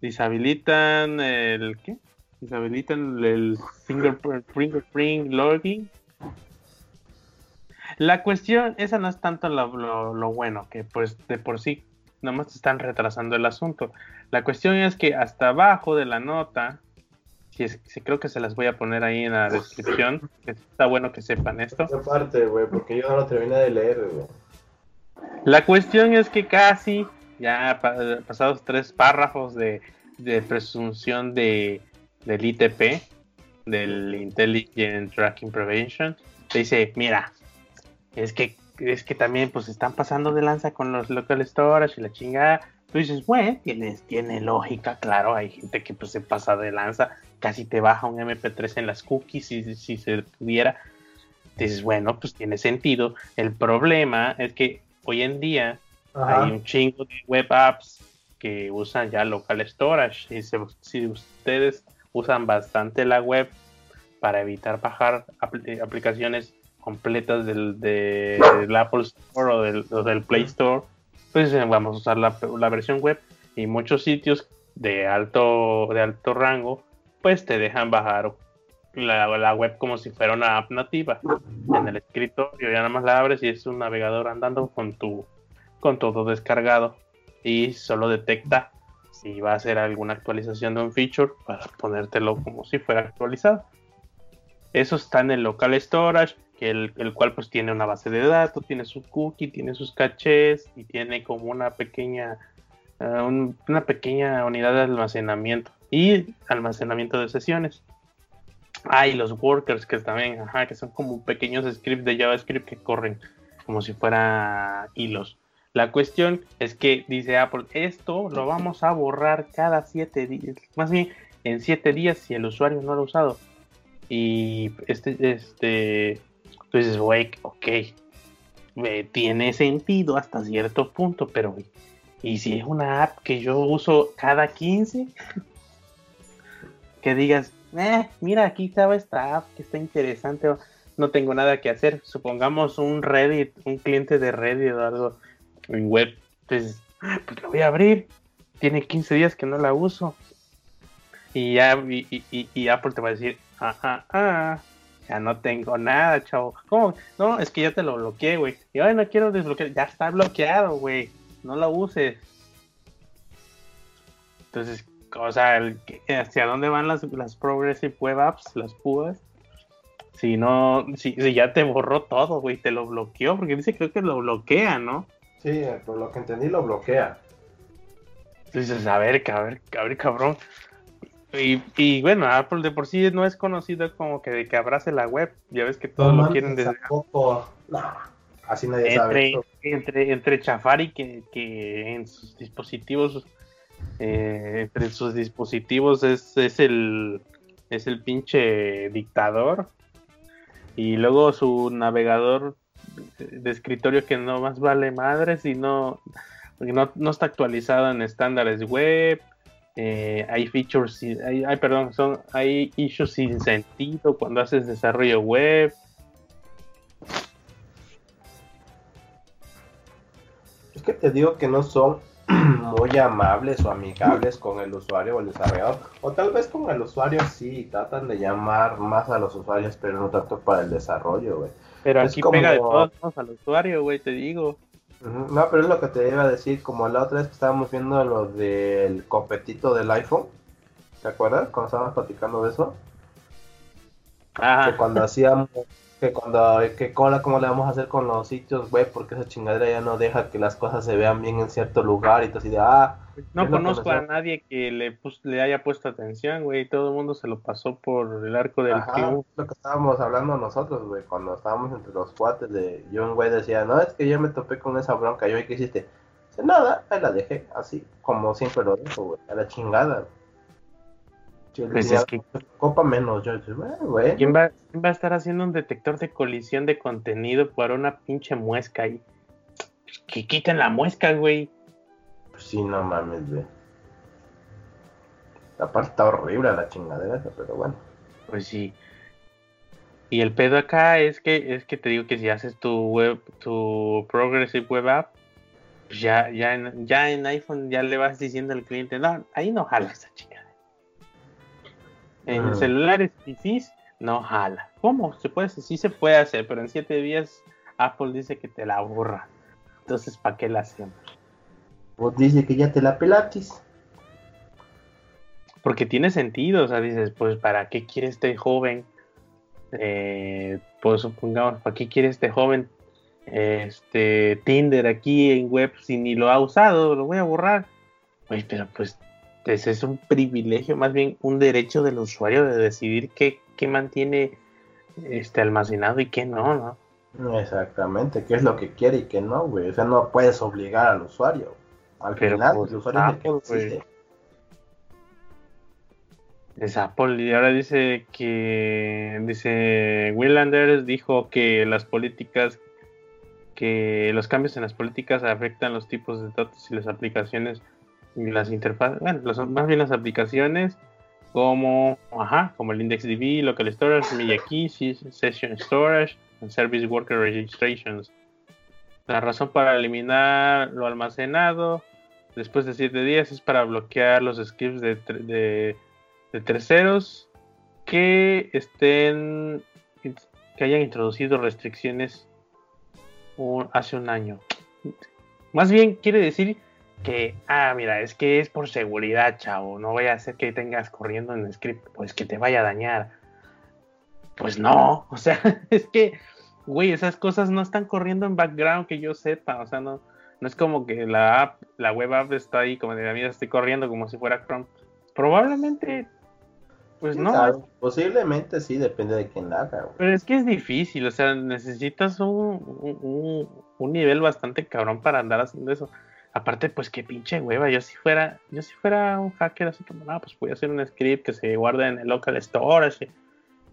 deshabilitan el ¿qué? Deshabilitan el fingerprint, logging. La cuestión, esa no es tanto lo, lo- lo bueno, que pues de por sí nomás están retrasando el asunto. La cuestión es que hasta abajo de la nota, si es, si creo que se las voy a poner ahí en la descripción, que está bueno que sepan esto. esa parte, güey, porque yo no lo terminé de leer, güey. La cuestión es que casi, ya pa- pasados tres párrafos de, de presunción de, del ITP, del Intelligent Tracking Prevention, te dice, mira, es que, es que también pues están pasando de lanza con los local storage y la chingada. Tú dices, bueno, tienes, tiene lógica, claro, hay gente que pues se pasa de lanza, casi te baja un MP3 en las cookies si, si se pudiera. Dices, bueno, pues tiene sentido. El problema es que hoy en día Ajá. hay un chingo de web apps que usan ya local storage. Y se- si ustedes usan bastante la web para evitar bajar apl- aplicaciones completas del, de- del Apple Store o del, o del Play Store, pues eh, vamos a usar la, la versión web. Y muchos sitios de alto, de alto rango, pues te dejan bajar la, la web como si fuera una app nativa. En el escritorio, ya nada más la abres y es un navegador andando con tu con todo descargado. Y solo detecta si va a hacer alguna actualización de un feature para ponértelo como si fuera actualizado. Eso está en el local storage, que el, el cual pues tiene una base de datos, tiene su cookie, tiene sus cachés y tiene como una pequeña una pequeña unidad de almacenamiento y almacenamiento de sesiones. Ah, y los workers que también, ajá, que son como pequeños scripts de JavaScript que corren como si fuera hilos. La cuestión es que dice Apple, esto lo vamos a borrar cada siete días, más bien en siete días si el usuario no lo ha usado. Y este, este, tú dices, güey, ok, tiene sentido hasta cierto punto, pero y si es una app que yo uso cada 15, que digas, eh, mira, aquí estaba esta app que está interesante, no tengo nada que hacer. Supongamos un Reddit, un cliente de Reddit o algo en web, pues, ah, pues lo voy a abrir. Tiene 15 días que no la uso. Y ya, y, Apple te va a decir, ah, ah, ah, ya no tengo nada, chavo. ¿Cómo? No, es que ya te lo bloqueé, güey. Y ay, no quiero desbloquear. Ya está bloqueado, güey. No lo uses. Entonces, o sea, hacia dónde van las, las Progressive Web Apps, las PUAs. Si no, si, ya te borró todo, güey, te lo bloqueó, porque dice creo que lo bloquea, ¿no? Sí, por lo que entendí lo bloquea. Entonces, a ver, a ver, a ver, cabrón. Y, y, bueno, Apple de por sí no es conocido como que de que abrace la web. Ya ves que todos lo quieren desde. No, así nadie entre, sabe. Entre, entre Chafari que, que en sus dispositivos eh, entre sus dispositivos es, es, el es el pinche dictador y luego su navegador de escritorio que no más vale madre y no, no, está actualizado en estándares web eh, hay features hay, hay, perdón son hay issues sin sentido cuando haces desarrollo web. Es que te digo que no son muy amables o amigables con el usuario o el desarrollador. O tal vez con el usuario sí, tratan de llamar más a los usuarios, pero no tanto para el desarrollo, güey. Pero aquí pega de todos al usuario, güey, te digo. No, pero es lo que te iba a decir, como la otra vez que estábamos viendo lo del competito del iPhone. ¿Te acuerdas? Cuando estábamos platicando de eso. Que cuando hacíamos que cuando que cola cómo le vamos a hacer con los sitios web porque esa chingadera ya no deja que las cosas se vean bien en cierto lugar y todo así de ah no conozco a nadie que le le haya puesto atención güey todo el mundo se lo pasó por el arco del Ajá, lo que estábamos hablando nosotros güey cuando estábamos entre los cuates de yo un güey decía no es que yo me topé con esa bronca yo qué hiciste Dice, nada ahí la dejé así como siempre lo dejo güey a la chingada pues es que... Copa menos, yo, güey. ¿Quién va, va a estar haciendo un detector de colisión de contenido por una pinche muesca ahí? Que quiten la muesca, güey. Pues sí, no mames, güey. Aparte está horrible la chingadera pero bueno. Pues sí. Y el pedo acá es que es que te digo que si haces tu web, tu Progressive Web App, pues ya, ya, en, ya en iPhone ya le vas diciendo al cliente, no, ahí no jala esa chica. En celulares PCs no jala. ¿Cómo? Se puede, sí se puede hacer, pero en siete días Apple dice que te la borra. Entonces, ¿para qué la hacemos? Pues dice que ya te la pelatis. Porque tiene sentido, o sea, dices, pues, ¿para qué quiere este joven? Eh, pues supongamos, ¿para qué quiere este joven este Tinder aquí en web si ni lo ha usado? Lo voy a borrar. Pues, pero pues ese es un privilegio, más bien un derecho del usuario de decidir qué, mantiene este almacenado y qué no, ¿no? Exactamente, qué es lo que quiere y qué no, güey. O sea, no puedes obligar al usuario. Al final, pues, el usuario es el que Es Apple y ahora dice que dice Will Anders dijo que las políticas que los cambios en las políticas afectan los tipos de datos y las aplicaciones las interfaces, bueno, más bien las aplicaciones como, ajá, como el IndexDB, Local Storage, Keys, Session Storage, Service Worker Registrations. La razón para eliminar lo almacenado después de 7 días es para bloquear los scripts de, de, terceros que estén que hayan introducido restricciones hace un año. Más bien quiere decir que, ah, mira, es que es por seguridad, chavo, no vaya a ser que tengas corriendo en script, pues que te vaya a dañar. Pues no, o sea, es que, güey, esas cosas no están corriendo en background que yo sepa, o sea, no, no es como que la app la web app está ahí, como de mira, estoy corriendo como si fuera Chrome. Probablemente, pues no. Posiblemente sí, depende de quién la haga. Pero es que es difícil, o sea, necesitas un, un, nivel bastante cabrón para andar haciendo eso. Aparte, pues qué pinche hueva. Yo si fuera, yo si fuera un hacker así como, no, pues voy a hacer un script que se guarde en el local storage.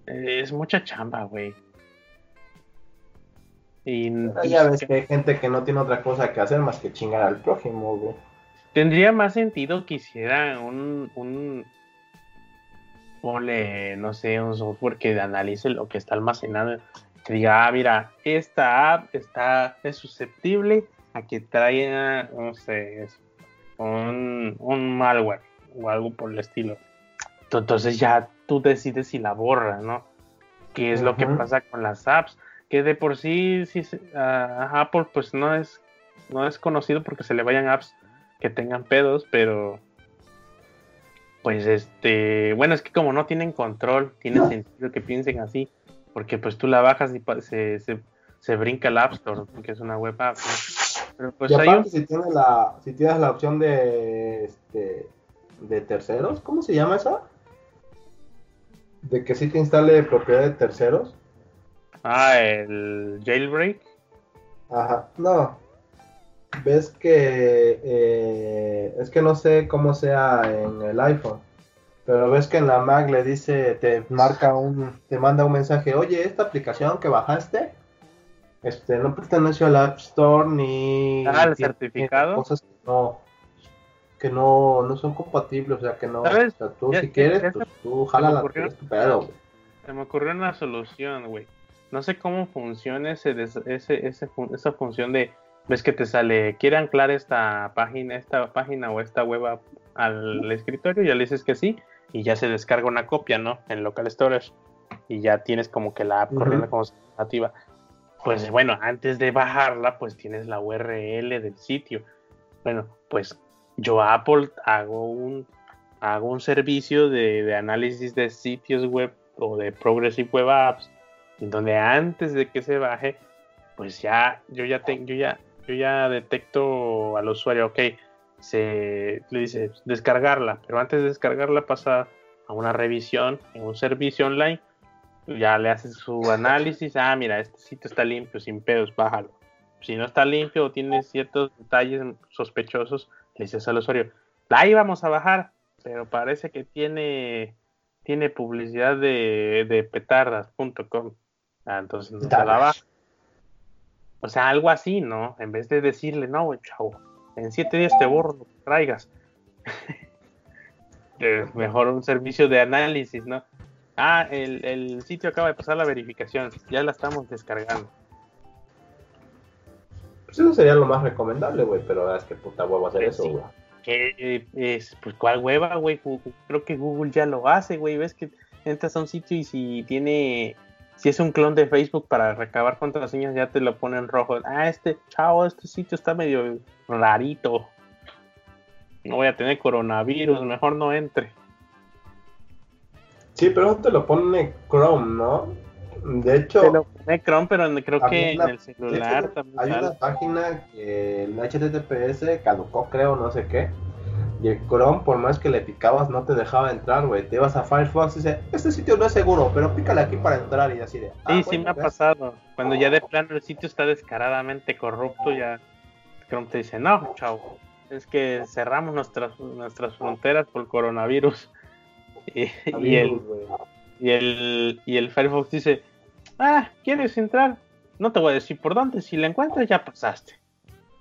Eh, es mucha chamba, güey. Y, ya ves que hay gente que no tiene otra cosa que hacer más que chingar al prójimo, güey. Tendría más sentido que hiciera un, un ponle, no sé, un software que analice lo que está almacenado. Que diga, ah, mira, esta app está, es susceptible a que traiga, no sé, un, un malware o algo por el estilo. Entonces ya tú decides si la borras, ¿no? ¿Qué es lo que pasa con las apps? que de por sí, Apple pues no es, no es conocido porque se le vayan apps que tengan pedos, pero pues este, bueno, es que como no tienen control, tiene sentido que piensen así, porque pues tú la bajas y se, se, brinca el App Store, porque es una web app. Pero pues y si, tienes la, si tienes la opción de, este, de terceros, ¿cómo se llama esa? De que si te instale propiedad de terceros. Ah, el jailbreak. Ajá, no. Ves que eh, es que no sé cómo sea en el iPhone, pero ves que en la Mac le dice, te marca un, te manda un mensaje, oye, esta aplicación que bajaste, este, no pertenece al App Store ni. Ah, el certificado. Cosas que no, que no, no son compatibles, o sea que no. O sea, tú si quieres, pues, tú jala la pedo, Se me ocurrió una solución, güey no sé cómo funciona ese, ese, esa función de, ves que te sale, quiere anclar esta página, esta página o esta web al escritorio, ya le dices que sí, y ya se descarga una copia, ¿no? En local storage, y ya tienes como que la app corriendo como nativa. Pues bueno, antes de bajarla, pues tienes la URL del sitio. Bueno, pues yo Apple hago un, hago un servicio de, de análisis de sitios web o de Progressive Web Apps en donde antes de que se baje, pues ya yo ya tengo, yo ya, yo ya detecto al usuario, ok, se le dice descargarla, pero antes de descargarla pasa a una revisión en un servicio online, ya le hace su análisis, ah, mira, este sitio está limpio, sin pedos, bájalo. Si no está limpio o tiene ciertos detalles sospechosos, le dices al usuario, ahí vamos a bajar, pero parece que tiene, tiene publicidad de, de petardas.com. Ah, entonces no se la O sea, algo así, ¿no? En vez de decirle, no, chavo, en siete días te borro lo que traigas. Mejor un servicio de análisis, ¿no? Ah, el, sitio acaba de pasar la verificación, ya la estamos descargando. Pues eso sería lo más recomendable, güey, pero es que puta huevo hacer eso, güey. Eh, es, pues, ¿cuál hueva, güey? Creo que Google ya lo hace, güey. Ves que entras a un sitio y si tiene si es un clon de Facebook para recabar contraseñas, ya te lo ponen rojo. Ah, este chavo, este sitio está medio rarito. No voy a tener coronavirus, mejor no entre. Sí, pero eso te lo pone Chrome, ¿no? De hecho. Te lo pone Chrome, pero creo que en el celular también. Hay una página que el HTTPS caducó, creo, no sé qué y el Chrome, por más que le picabas, no te dejaba entrar, güey. Te ibas a Firefox y dice, este sitio no es seguro, pero pícale aquí para entrar y así de... Ah, sí, sí me ha pasado. Cuando ya de plano el sitio está descaradamente corrupto, ya Chrome te dice, no, chao. Es que cerramos nuestras, nuestras fronteras por coronavirus. Y, y, el, y, el, y el Firefox dice, ah, ¿quieres entrar? No te voy a decir por dónde, si la encuentras ya pasaste.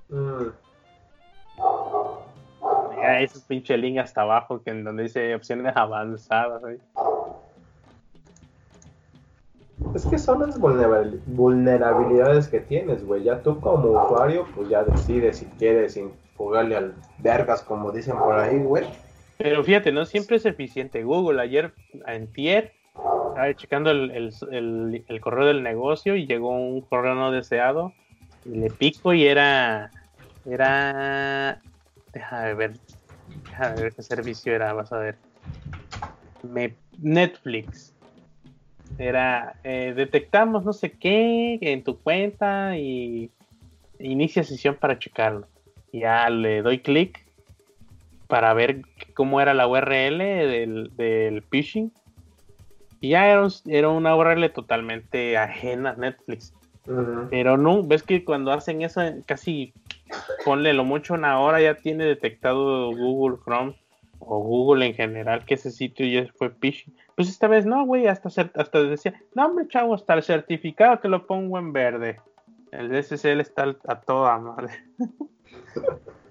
Mm ese pinche link hasta abajo que en donde dice opciones avanzadas. Es que son las vulnerabilidades que tienes, güey. Ya tú como usuario, pues ya decides si quieres jugarle al vergas, como dicen por ahí, güey. Pero fíjate, no siempre es eficiente. Google ayer, en Tier, estaba checando el, el, correo del negocio y llegó un correo no deseado. Y le pico y era. Era. Déjame ver a ver qué servicio era, vas a ver. Netflix. Era, eh, detectamos no sé qué en tu cuenta y inicia sesión para checarlo. Ya le doy clic para ver cómo era la URL del, del phishing. Y ya era, era una URL totalmente ajena a Netflix. Pero no, ves que cuando hacen eso, casi ponle lo mucho una hora, ya tiene detectado Google Chrome o Google en general que ese sitio ya fue phishing. Pues esta vez no, güey, hasta, hasta decía, no, hombre, chavo, hasta el certificado te lo pongo en verde. El SSL está a toda madre.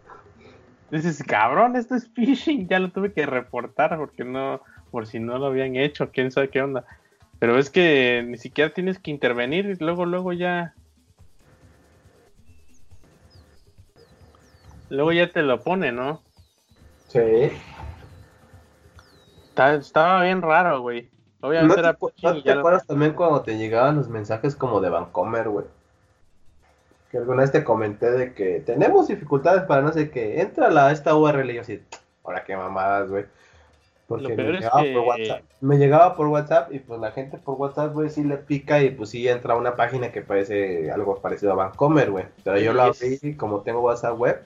Dices, cabrón, esto es phishing, ya lo tuve que reportar porque no, por si no lo habían hecho, quién sabe qué onda. Pero es que ni siquiera tienes que intervenir y luego, luego ya. Luego ya te lo pone, ¿no? Sí. estaba bien raro, güey. Obviamente ¿No te, era ¿no te acuerdas también cuando te llegaban los mensajes como de Vancomer, güey? Que alguna vez te comenté de que tenemos dificultades para no sé qué. Entra a esta URL y yo así, ahora qué mamadas, güey. Porque me llegaba, por WhatsApp, me llegaba por WhatsApp y pues la gente por WhatsApp, güey, sí le pica y pues sí entra a una página que parece algo parecido a Vancomer, güey. Pero yo la abrí, como tengo WhatsApp web,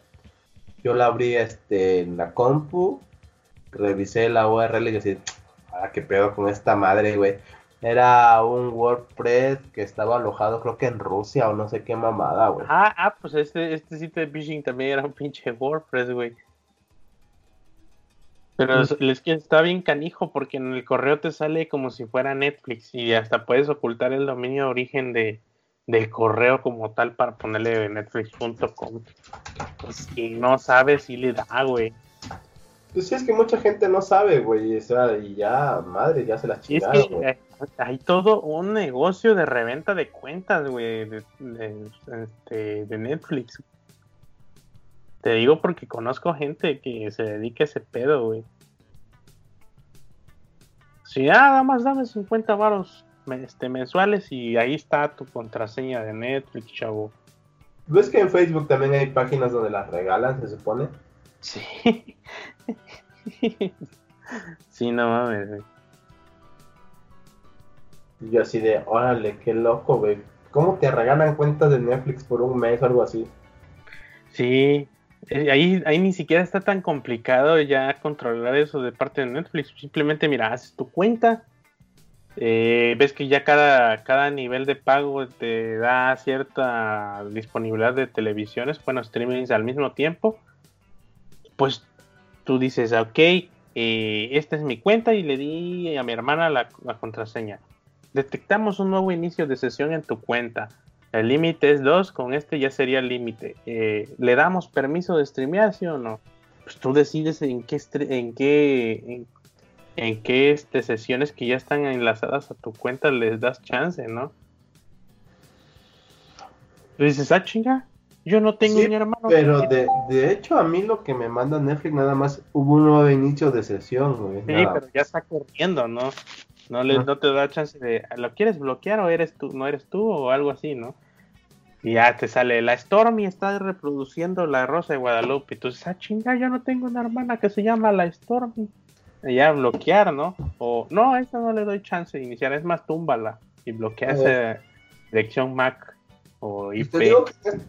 yo la abrí este, en la compu, revisé la URL y yo así, ah, qué pedo con esta madre, güey. Era un WordPress que estaba alojado creo que en Rusia o no sé qué mamada, güey. Ah, ah, pues este, este sitio de phishing también era un pinche WordPress, güey. Pero es que está bien canijo porque en el correo te sale como si fuera Netflix y hasta puedes ocultar el dominio de origen de, del correo como tal para ponerle netflix.com. Pues si no sabes si le da, güey. Pues sí, es que mucha gente no sabe, güey. O sea, y ya, madre, ya se las chingaron, es que hay, todo un negocio de reventa de cuentas, güey, de, de, este, de Netflix. Te digo porque conozco gente que se dedica a ese pedo, güey. Si nada más dame 50 varos este, mensuales y ahí está tu contraseña de Netflix, chavo. ¿Ves que en Facebook también hay páginas donde las regalan, se supone? Sí. sí, no mames. Güey. Y yo así de, órale, qué loco, güey. ¿Cómo te regalan cuentas de Netflix por un mes o algo así? Sí, eh, ahí, ahí ni siquiera está tan complicado ya controlar eso de parte de Netflix. Simplemente, mira, haces tu cuenta. Eh, ves que ya cada, cada nivel de pago te da cierta disponibilidad de televisiones, bueno, streamings al mismo tiempo. Pues tú dices, ok, eh, esta es mi cuenta y le di a mi hermana la, contraseña. Detectamos un nuevo inicio de sesión en tu cuenta el límite es 2, con este ya sería el límite. Eh, ¿Le damos permiso de streamear, sí o no? Pues tú decides en qué, en qué, en, qué este, sesiones que ya están enlazadas a tu cuenta les das chance, ¿no? Dices, ah, chinga, yo no tengo ni hermano. Pero de, de, hecho, a mí lo que me manda Netflix nada más hubo un nuevo inicio de sesión, güey. Sí, pero ya está corriendo, ¿no? No, le, no te da chance de, ¿lo quieres bloquear o eres tú, no eres tú o algo así, ¿no? Y ya te sale, la Stormy está reproduciendo la Rosa de Guadalupe. Y tú dices, ah, chinga, yo no tengo una hermana que se llama la Stormy. Y ya bloquear, ¿no? O, no, a esta no le doy chance de iniciar, es más, túmbala. Y bloquea esa dirección Mac o IP.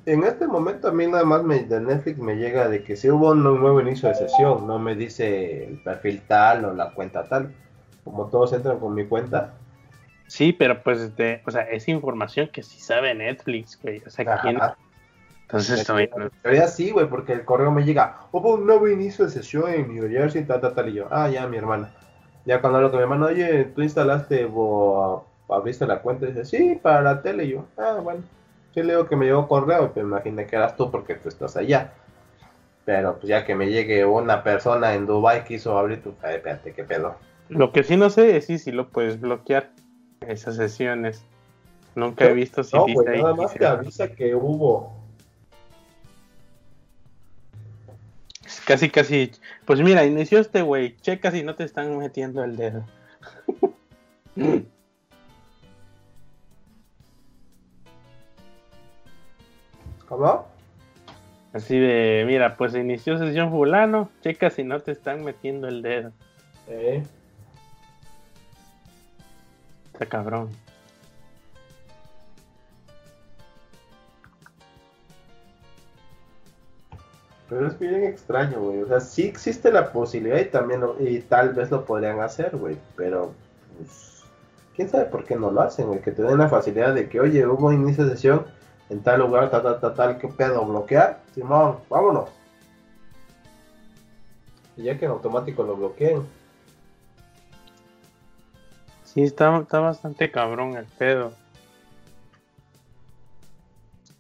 en este momento a mí nada más me, de Netflix me llega de que si hubo un nuevo inicio de sesión, no me dice el perfil tal o la cuenta tal como todos entran con mi cuenta. Sí, pero pues, este, o sea, es información que sí sabe Netflix, güey. O sea, ¿quién? Entonces, también. En sí, güey, porque el correo me llega, hubo un nuevo inicio de sesión en New Jersey, tal, tal, tal, y yo, ah, ya, mi hermana. Ya cuando hablo con mi hermano, oye, tú instalaste o abriste la cuenta, y dice, sí, para la tele, y yo, ah, bueno. Sí, le digo que me llegó correo, pero imaginé que eras tú porque tú estás allá. Pero pues ya que me llegue una persona en Dubai quiso abrir tu, espérate, qué pedo. Lo que sí no sé es si, si lo puedes bloquear esas sesiones. Nunca he visto si no, dice nada más te avisa que hubo. Casi, casi. Pues mira, inició este güey. Checa si no te están metiendo el dedo. ¿Cómo? Así de, mira, pues inició sesión fulano. Checa si no te están metiendo el dedo. Eh. Está cabrón. Pero es bien extraño, güey. O sea, sí existe la posibilidad y también y tal vez lo podrían hacer, güey. Pero, pues, quién sabe por qué no lo hacen, güey. Que te den la facilidad de que, oye, hubo inicio de sesión en tal lugar, tal, tal, tal, tal, qué pedo, bloquear. Simón, vámonos. Y ya que en automático lo bloqueen. Sí, está, está bastante cabrón el pedo.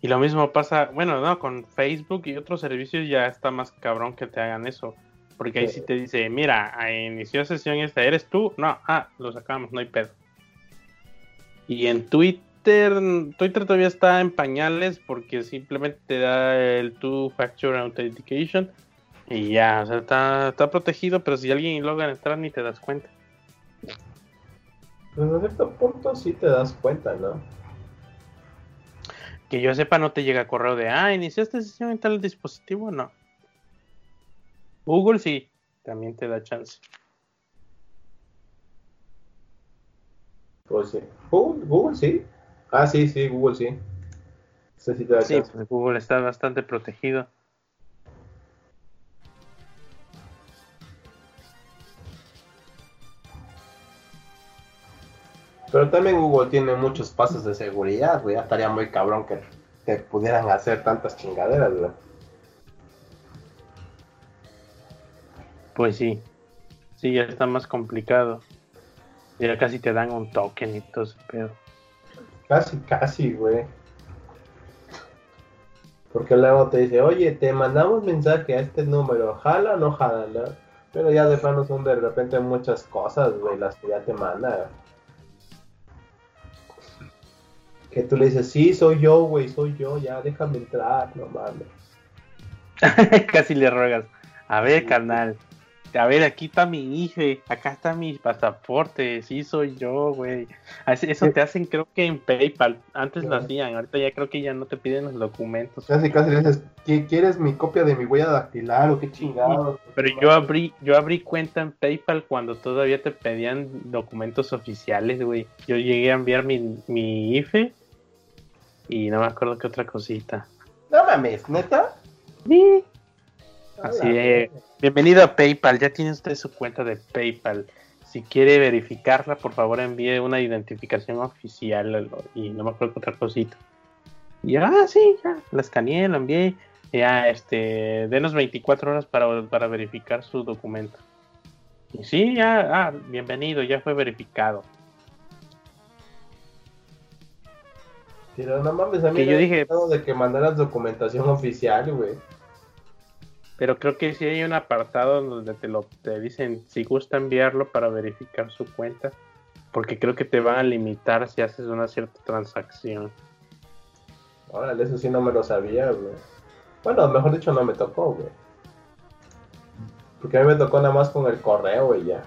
Y lo mismo pasa, bueno, no, con Facebook y otros servicios ya está más cabrón que te hagan eso. Porque ahí sí te dice, mira, inició sesión esta, ¿eres tú? No, ah, lo sacamos, no hay pedo. Y en Twitter, Twitter todavía está en pañales porque simplemente te da el Two Factor Authentication y ya, o sea, está, está protegido, pero si alguien logra entrar ni te das cuenta. Pues a cierto punto sí te das cuenta, ¿no? Que yo sepa, no te llega correo de, ah, iniciaste sesión en tal dispositivo, no. Google sí, también te da chance. Pues sí. Google, Google sí. Ah, sí, sí, Google sí. sí, sí, pues Google está bastante protegido. Pero también Google tiene muchos pasos de seguridad, güey. Ya estaría muy cabrón que, te pudieran hacer tantas chingaderas, güey. Pues sí. Sí, ya está más complicado. Ya casi te dan un token y todo ese pedo. Casi, casi, güey. Porque luego te dice, oye, te mandamos mensaje a este número, jala o no jala, ¿no? Pero ya de plano son de repente muchas cosas, güey, las que ya te manda. Que tú le dices, sí, soy yo, güey, soy yo, ya déjame entrar, no mames. Casi le ruegas. A ver, carnal. A ver, aquí está mi IFE, acá está mi pasaporte, sí soy yo, güey. Eso te hacen creo que en PayPal, antes lo hacían, ahorita ya creo que ya no te piden los documentos. Casi casi le dices, ¿quieres mi copia de mi huella dactilar o qué chingados? Pero yo abrí, yo abrí cuenta en PayPal cuando todavía te pedían documentos oficiales, güey. Yo llegué a enviar mi, mi IFE y no me acuerdo qué otra cosita. No mames, ¿neta? Sí. Así es. Bienvenido a PayPal. Ya tiene usted su cuenta de PayPal. Si quiere verificarla, por favor envíe una identificación oficial y no me acuerdo otra cosita. Y ah, sí, ya, la escaneé, la envié. Ya, este, denos 24 horas para, para verificar su documento. Y sí, ya, ah, bienvenido, ya fue verificado. Pero no mames, a mí que yo dije de que mandaras documentación oficial, güey. Pero creo que sí hay un apartado donde te lo te dicen si gusta enviarlo para verificar su cuenta, porque creo que te van a limitar si haces una cierta transacción. Órale, eso sí no me lo sabía, güey. Bueno, mejor dicho no me tocó, güey. Porque a mí me tocó nada más con el correo, güey, ya.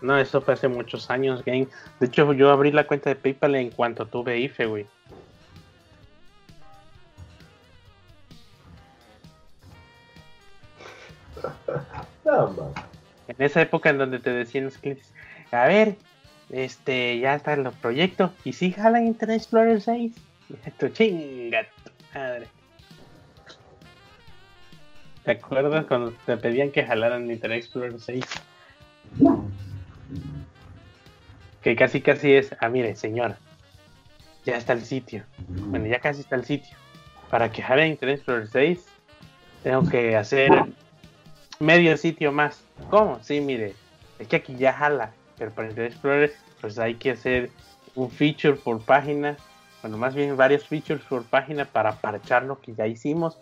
No, eso fue hace muchos años, game. De hecho, yo abrí la cuenta de PayPal en cuanto tuve IFE, güey. En esa época en donde te decían los clientes, a ver, este, ya está el proyecto, y si jalan Internet Explorer 6, tu chinga madre. ¿Te acuerdas cuando te pedían que jalaran Internet Explorer 6? Que casi casi es, ah mire señora, ya está el sitio. Bueno, ya casi está el sitio. Para que jalen Internet Explorer 6, tengo que hacer medio sitio más. ¿Cómo? Sí, mire, es que aquí ya jala, pero para Internet Explorer pues hay que hacer un feature por página, bueno, más bien varios features por página para parchar lo que ya hicimos,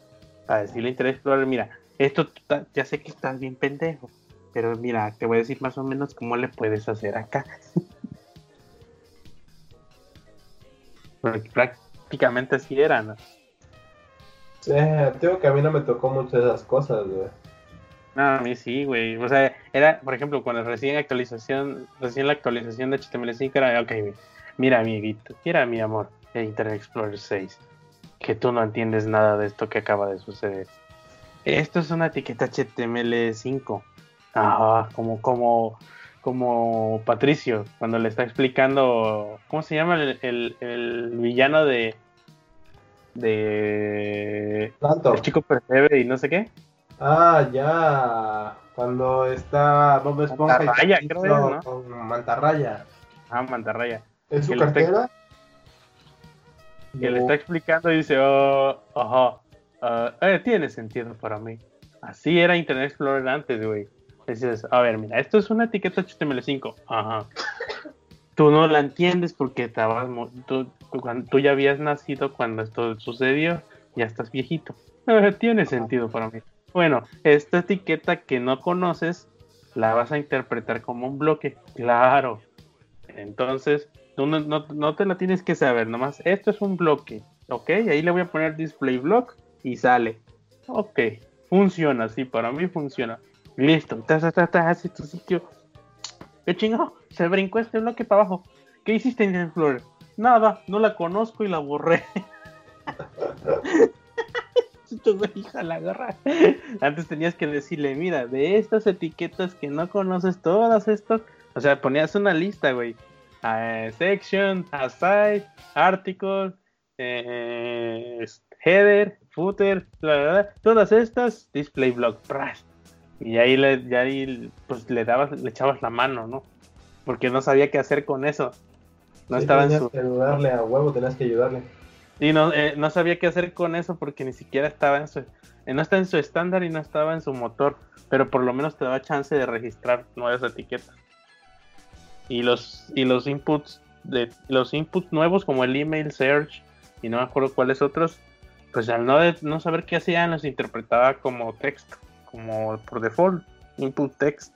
para decirle a Internet Explorer, mira, esto ya sé que estás bien pendejo, pero mira, te voy a decir más o menos cómo le puedes hacer acá. Porque prácticamente así era, ¿no? Sí, tengo que a mí no me tocó mucho esas cosas, güey. No, a mí sí, güey. O sea, era, por ejemplo, cuando recién actualización, recién la actualización de HTML5 era, ok, mira, amiguito, mira, mi amor, Internet Explorer 6, que tú no entiendes nada de esto que acaba de suceder. Esto es una etiqueta HTML5. Ajá, como, como, como Patricio, cuando le está explicando, ¿cómo se llama el, el, villano de, de, el chico percebe y no sé qué? Ah, ya. Cuando está Bob Esponja Mantarraya, y creo es, ¿no? Mantarraya. Ah, mantarraya. ¿Es su Que le está- cartera? Que le No. está explicando y dice, oh, ajá, ah, eh, tiene sentido para mí. Así era Internet Explorer antes, güey. Dices, a ver, mira, esto es una etiqueta HTML5. Ajá. Tú no la entiendes porque estabas, tú, tú tú ya habías nacido cuando esto sucedió, ya estás viejito. Tiene sentido para mí. Bueno, esta etiqueta que no conoces, la vas a interpretar como un bloque. Claro. Entonces, tú no, te la tienes que saber, nomás esto es un bloque, ok, ahí le voy a poner display block y sale, ok, funciona, sí, para mí funciona, listo, ta, hace tu sitio, qué chingado, se brincó este bloque para abajo, ¿qué hiciste en Explorer? Nada, no la conozco y la borré. Tu hija la garra. Antes tenías que decirle, mira, de estas etiquetas que no conoces, todas estas, o sea, ponías una lista, güey. Eh, section, aside, article, eh, header, footer, bla, bla, bla, todas estas, display block, pras. Y ahí le, y ahí, pues le dabas, le echabas la mano, ¿no? Porque no sabía qué hacer con eso. No Sí, estaba en tenías su, que ayudarle a huevo, tenías que ayudarle. Y no, eh, no sabía qué hacer con eso porque ni siquiera estaba en su, eh, no está en su estándar y no estaba en su motor, pero por lo menos te daba chance de registrar nuevas etiquetas. Y los, y los inputs de los inputs nuevos como el email search y no me acuerdo cuáles otros, pues al no, de- no saber qué hacían los interpretaba como texto, como por default, input text.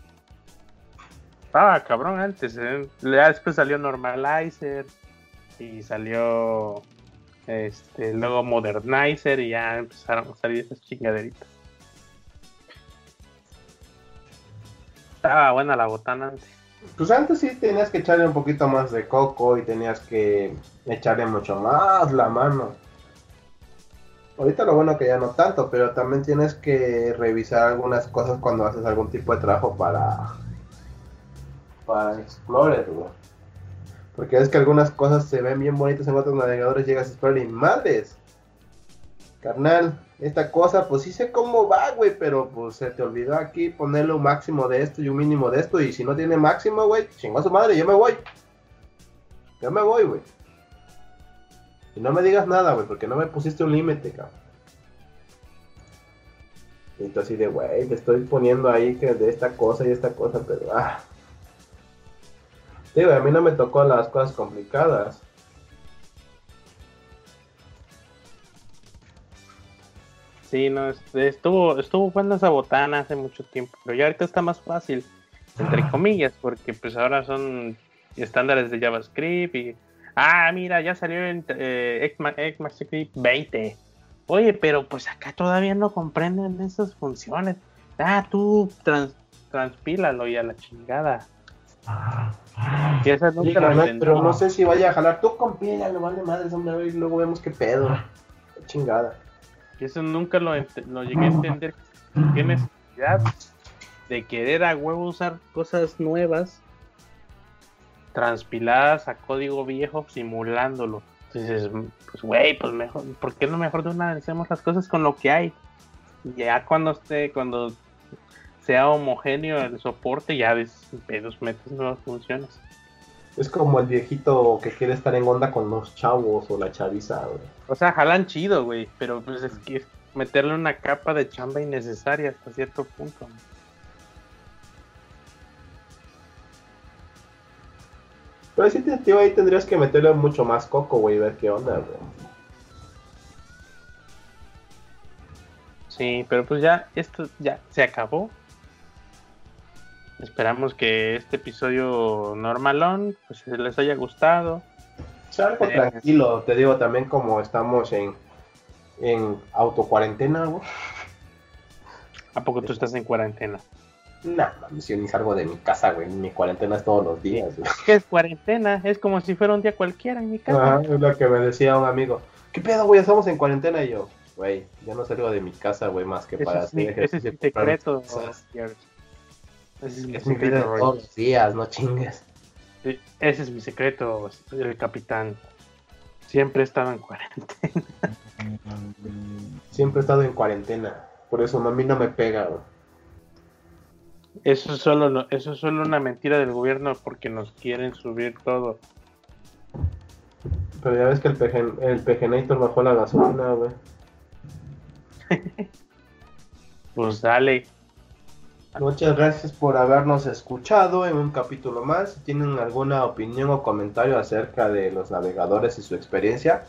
Ah, cabrón, antes, eh. Después salió Normalizer y salió este, luego Modernizer y ya empezaron a salir esas chingaderitas. Estaba buena la botana antes. Pues antes sí tenías que echarle un poquito más de coco y tenías que echarle mucho más la mano. Ahorita lo bueno que ya no tanto, pero también tienes que revisar algunas cosas cuando haces algún tipo de trabajo para para Explorer, güey. Porque es que algunas cosas se ven bien bonitas en otros navegadores, llegas a Explorer y madres. Carnal, esta cosa, pues sí sé cómo va, güey, pero pues se te olvidó aquí ponerle un máximo de esto y un mínimo de esto. Y si no tiene máximo, güey, chingó a su madre, yo me voy. Yo me voy, güey. Y no me digas nada, güey, porque no me pusiste un límite, cabrón. Y entonces así de, güey, te estoy poniendo ahí que de esta cosa y esta cosa, pero ah. Sí, güey, a mí no me tocó las cosas complicadas. Sí, no, estuvo, estuvo buena esa botana hace mucho tiempo, pero ya ahorita está más fácil, entre comillas, porque pues ahora son estándares de JavaScript y... Ah, mira, ya salió en eh, ECMA- ECMAScript 20. Oye, pero pues acá todavía no comprenden esas funciones. Ah, tú trans, transpílalo y a la chingada. Y esa Sí, nunca lo carnal, entendí. pero no sé si vaya a jalar. Tú compílalo, vale madre, hombre, y luego vemos qué pedo. Qué chingada. Y eso nunca lo, lo llegué a entender. ¿Qué necesidad de querer a huevo usar cosas nuevas transpiladas a código viejo simulándolo? Entonces, pues güey, pues mejor, ¿por qué no mejor de una vez hacemos las cosas con lo que hay? Ya cuando esté, cuando sea homogéneo el soporte, ya ves, pedos metes nuevas funciones. Es como el viejito que quiere estar en onda con los chavos o la chaviza, güey. O sea, jalan chido, güey, pero pues es que es meterle una capa de chamba innecesaria hasta cierto punto. Pero sí, te- tío, ahí tendrías que meterle mucho más coco, güey, y ver qué onda, güey. Sí, pero pues ya, esto ya se acabó. Esperamos que este episodio normalón, pues les haya gustado. Sea, algo Sí. tranquilo, te digo también como estamos en, en autocuarentena, güey. ¿A poco tú estás en cuarentena? Nah, yo ni salgo de mi casa, güey. Mi cuarentena es todos los días, güey. ¿Qué es cuarentena? Es como si fuera un día cualquiera en mi casa. Ajá, es lo que me decía un amigo. ¿Qué pedo, güey? Estamos en cuarentena y yo, güey, yo no salgo de mi casa, güey, más que para es mi, hacer ese es ejercicio, mis secreto. George. Ese es mi Es mi vida Roy. todos los días, no chingues. Sí, Ese es mi secreto, el capitán. Siempre he estado en cuarentena. Siempre he estado en cuarentena. Por eso a mí no me pega. Eso es solo eso es solo una mentira del gobierno porque nos quieren subir todo. Pero ya ves que el, PG, el PGNator bajó la gasolina, güey. pues dale. Muchas gracias por habernos escuchado en un capítulo más. Si tienen alguna opinión o comentario acerca de los navegadores y su experiencia,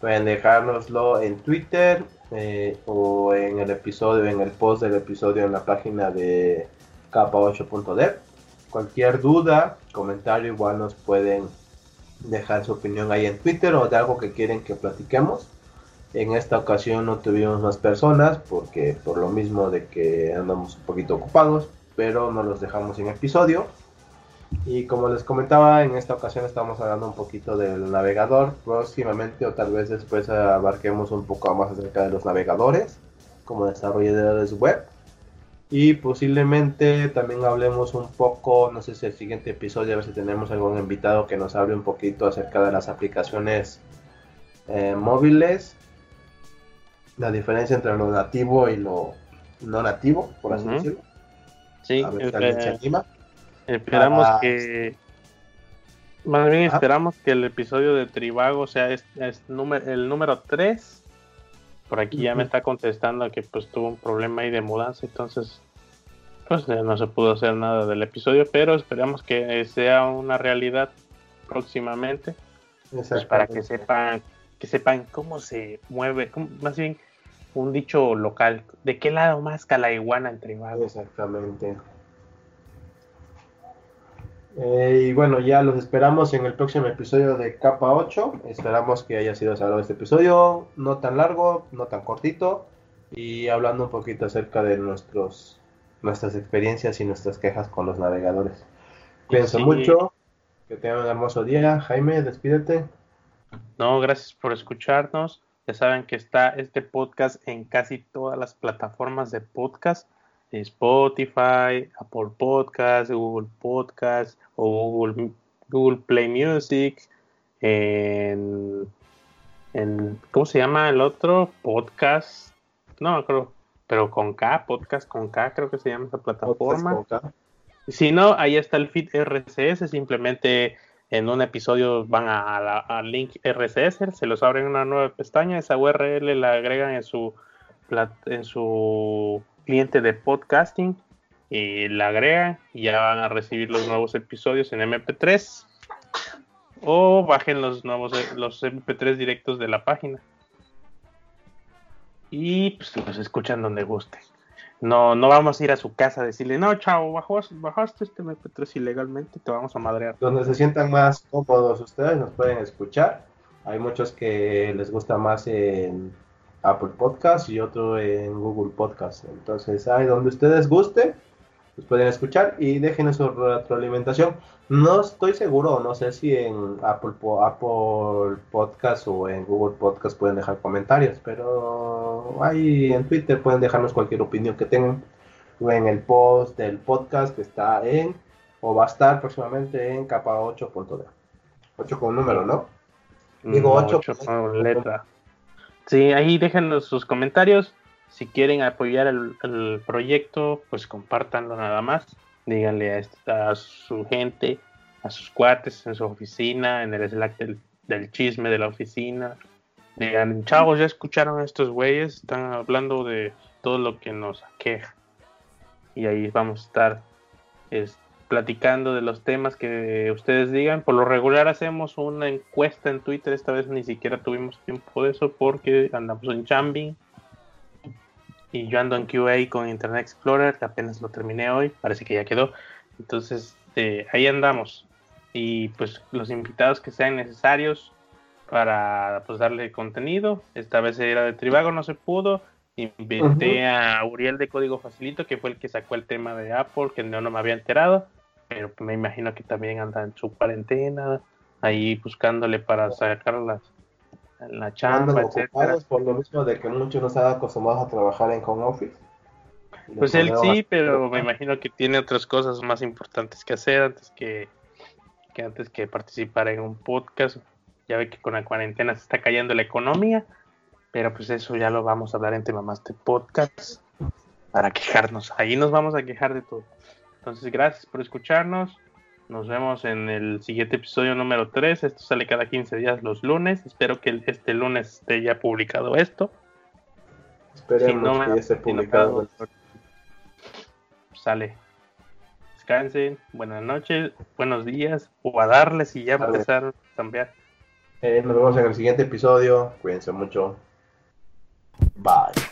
pueden dejárnoslo en Twitter eh, o en el episodio, en el post del episodio en la página de capa8.dev. Cualquier duda, comentario, igual nos pueden dejar su opinión ahí en Twitter o de algo que quieren que platiquemos. En esta ocasión no tuvimos más personas porque por lo mismo de que andamos un poquito ocupados, pero no los dejamos en episodio. Y como les comentaba, en esta ocasión estamos hablando un poquito del navegador. Próximamente o tal vez después abarquemos un poco más acerca de los navegadores como desarrolladores web. Y posiblemente también hablemos un poco, no sé si el siguiente episodio, a ver si tenemos algún invitado que nos hable un poquito acerca de las aplicaciones eh, móviles la diferencia entre lo nativo y lo no nativo, por así decirlo. Sí, esperamos que más bien esperamos que el episodio de Tribago sea es, número, el número 3. Por aquí ya me está contestando que pues tuvo un problema ahí de mudanza, entonces pues no se pudo hacer nada del episodio, pero esperamos que sea una realidad próximamente. Pues, para que sepan que sepan cómo se mueve, más bien un dicho local, ¿de qué lado más la iguana entre Exactamente. Eh, y bueno, ya los esperamos en el próximo episodio de Capa 8. Esperamos que haya sido salado este episodio, no tan largo, no tan cortito, y hablando un poquito acerca de nuestros nuestras experiencias y nuestras quejas con los navegadores. Cuídense mucho, que tengan un hermoso día. Jaime, despídete. No, gracias por escucharnos. Ya saben que está este podcast en casi todas las plataformas de podcast. Spotify, Apple Podcast, Google Podcast o Google, Google Play Music. En, ¿Cómo se llama el otro? Podcast. No, creo. Pero con K, podcast con K, creo que se llama esa plataforma. Si no, ahí está el feed RCS. Simplemente en un episodio van al link RSS, se los abren una nueva pestaña, esa URL la agregan en su, en su cliente de podcasting y la agregan y ya van a recibir los nuevos episodios en MP3 o bajen los nuevos los MP3 directos de la página y pues los escuchan donde guste. No, no vamos a ir a su casa a decirle, no, chao, bajaste este MP3 ilegalmente, te vamos a madrear. Donde se sientan más cómodos ustedes nos pueden escuchar. Hay muchos que les gusta más en Apple Podcast y otro en Google Podcast. Entonces, ahí donde ustedes guste, los pueden escuchar y dejen su retroalimentación. No estoy seguro, no sé si en Apple, Apple Podcast o en Google Podcast pueden dejar comentarios, pero ahí en Twitter pueden dejarnos cualquier opinión que tengan. O en el post del podcast que está en, o va a estar próximamente en capa 8.d. 8 con número, ¿no? Digo 8, con letra. Sí, ahí déjenos sus comentarios si quieren apoyar el, proyecto, pues compártanlo nada más. Díganle a, su gente, a sus cuates en su oficina, en el Slack del, chisme de la oficina. Digan, chavos, ya escucharon a estos güeyes, están hablando de todo lo que nos aqueja. Y ahí vamos a estar platicando de los temas que ustedes digan. Por lo regular hacemos una encuesta en Twitter, esta vez ni siquiera tuvimos tiempo de eso porque andamos en chambing y yo ando en QA con Internet Explorer, que apenas lo terminé hoy, parece que ya quedó. Entonces, eh, ahí andamos. Y pues los invitados que sean necesarios para pues darle contenido. Esta vez era de Tribago, no se pudo. Invité a Uriel de Código Facilito, que fue el que sacó el tema de Apple, que no, no me había enterado. Pero me imagino que también anda en su cuarentena, ahí buscándole para sacar las, la chamba, por lo mismo de que muchos no están acostumbrados a trabajar en home office. Pues él sí, pero me imagino que tiene otras cosas más importantes que hacer antes que, que antes que participar en un podcast. Ya ve que con la cuarentena se está cayendo la economía, pero pues eso ya lo vamos a hablar en tema más de podcast. para quejarnos. Ahí nos vamos a quejar de todo. Entonces, gracias por escucharnos. Nos vemos en el siguiente episodio número 3. Esto sale cada 15 días los lunes. Espero que este lunes esté ya publicado esto. Esperemos que esté publicado. sale. Descansen. Buenas noches, buenos días. O a darles y ya empezar a cambiar. Eh, nos vemos en el siguiente episodio. Cuídense mucho. Bye.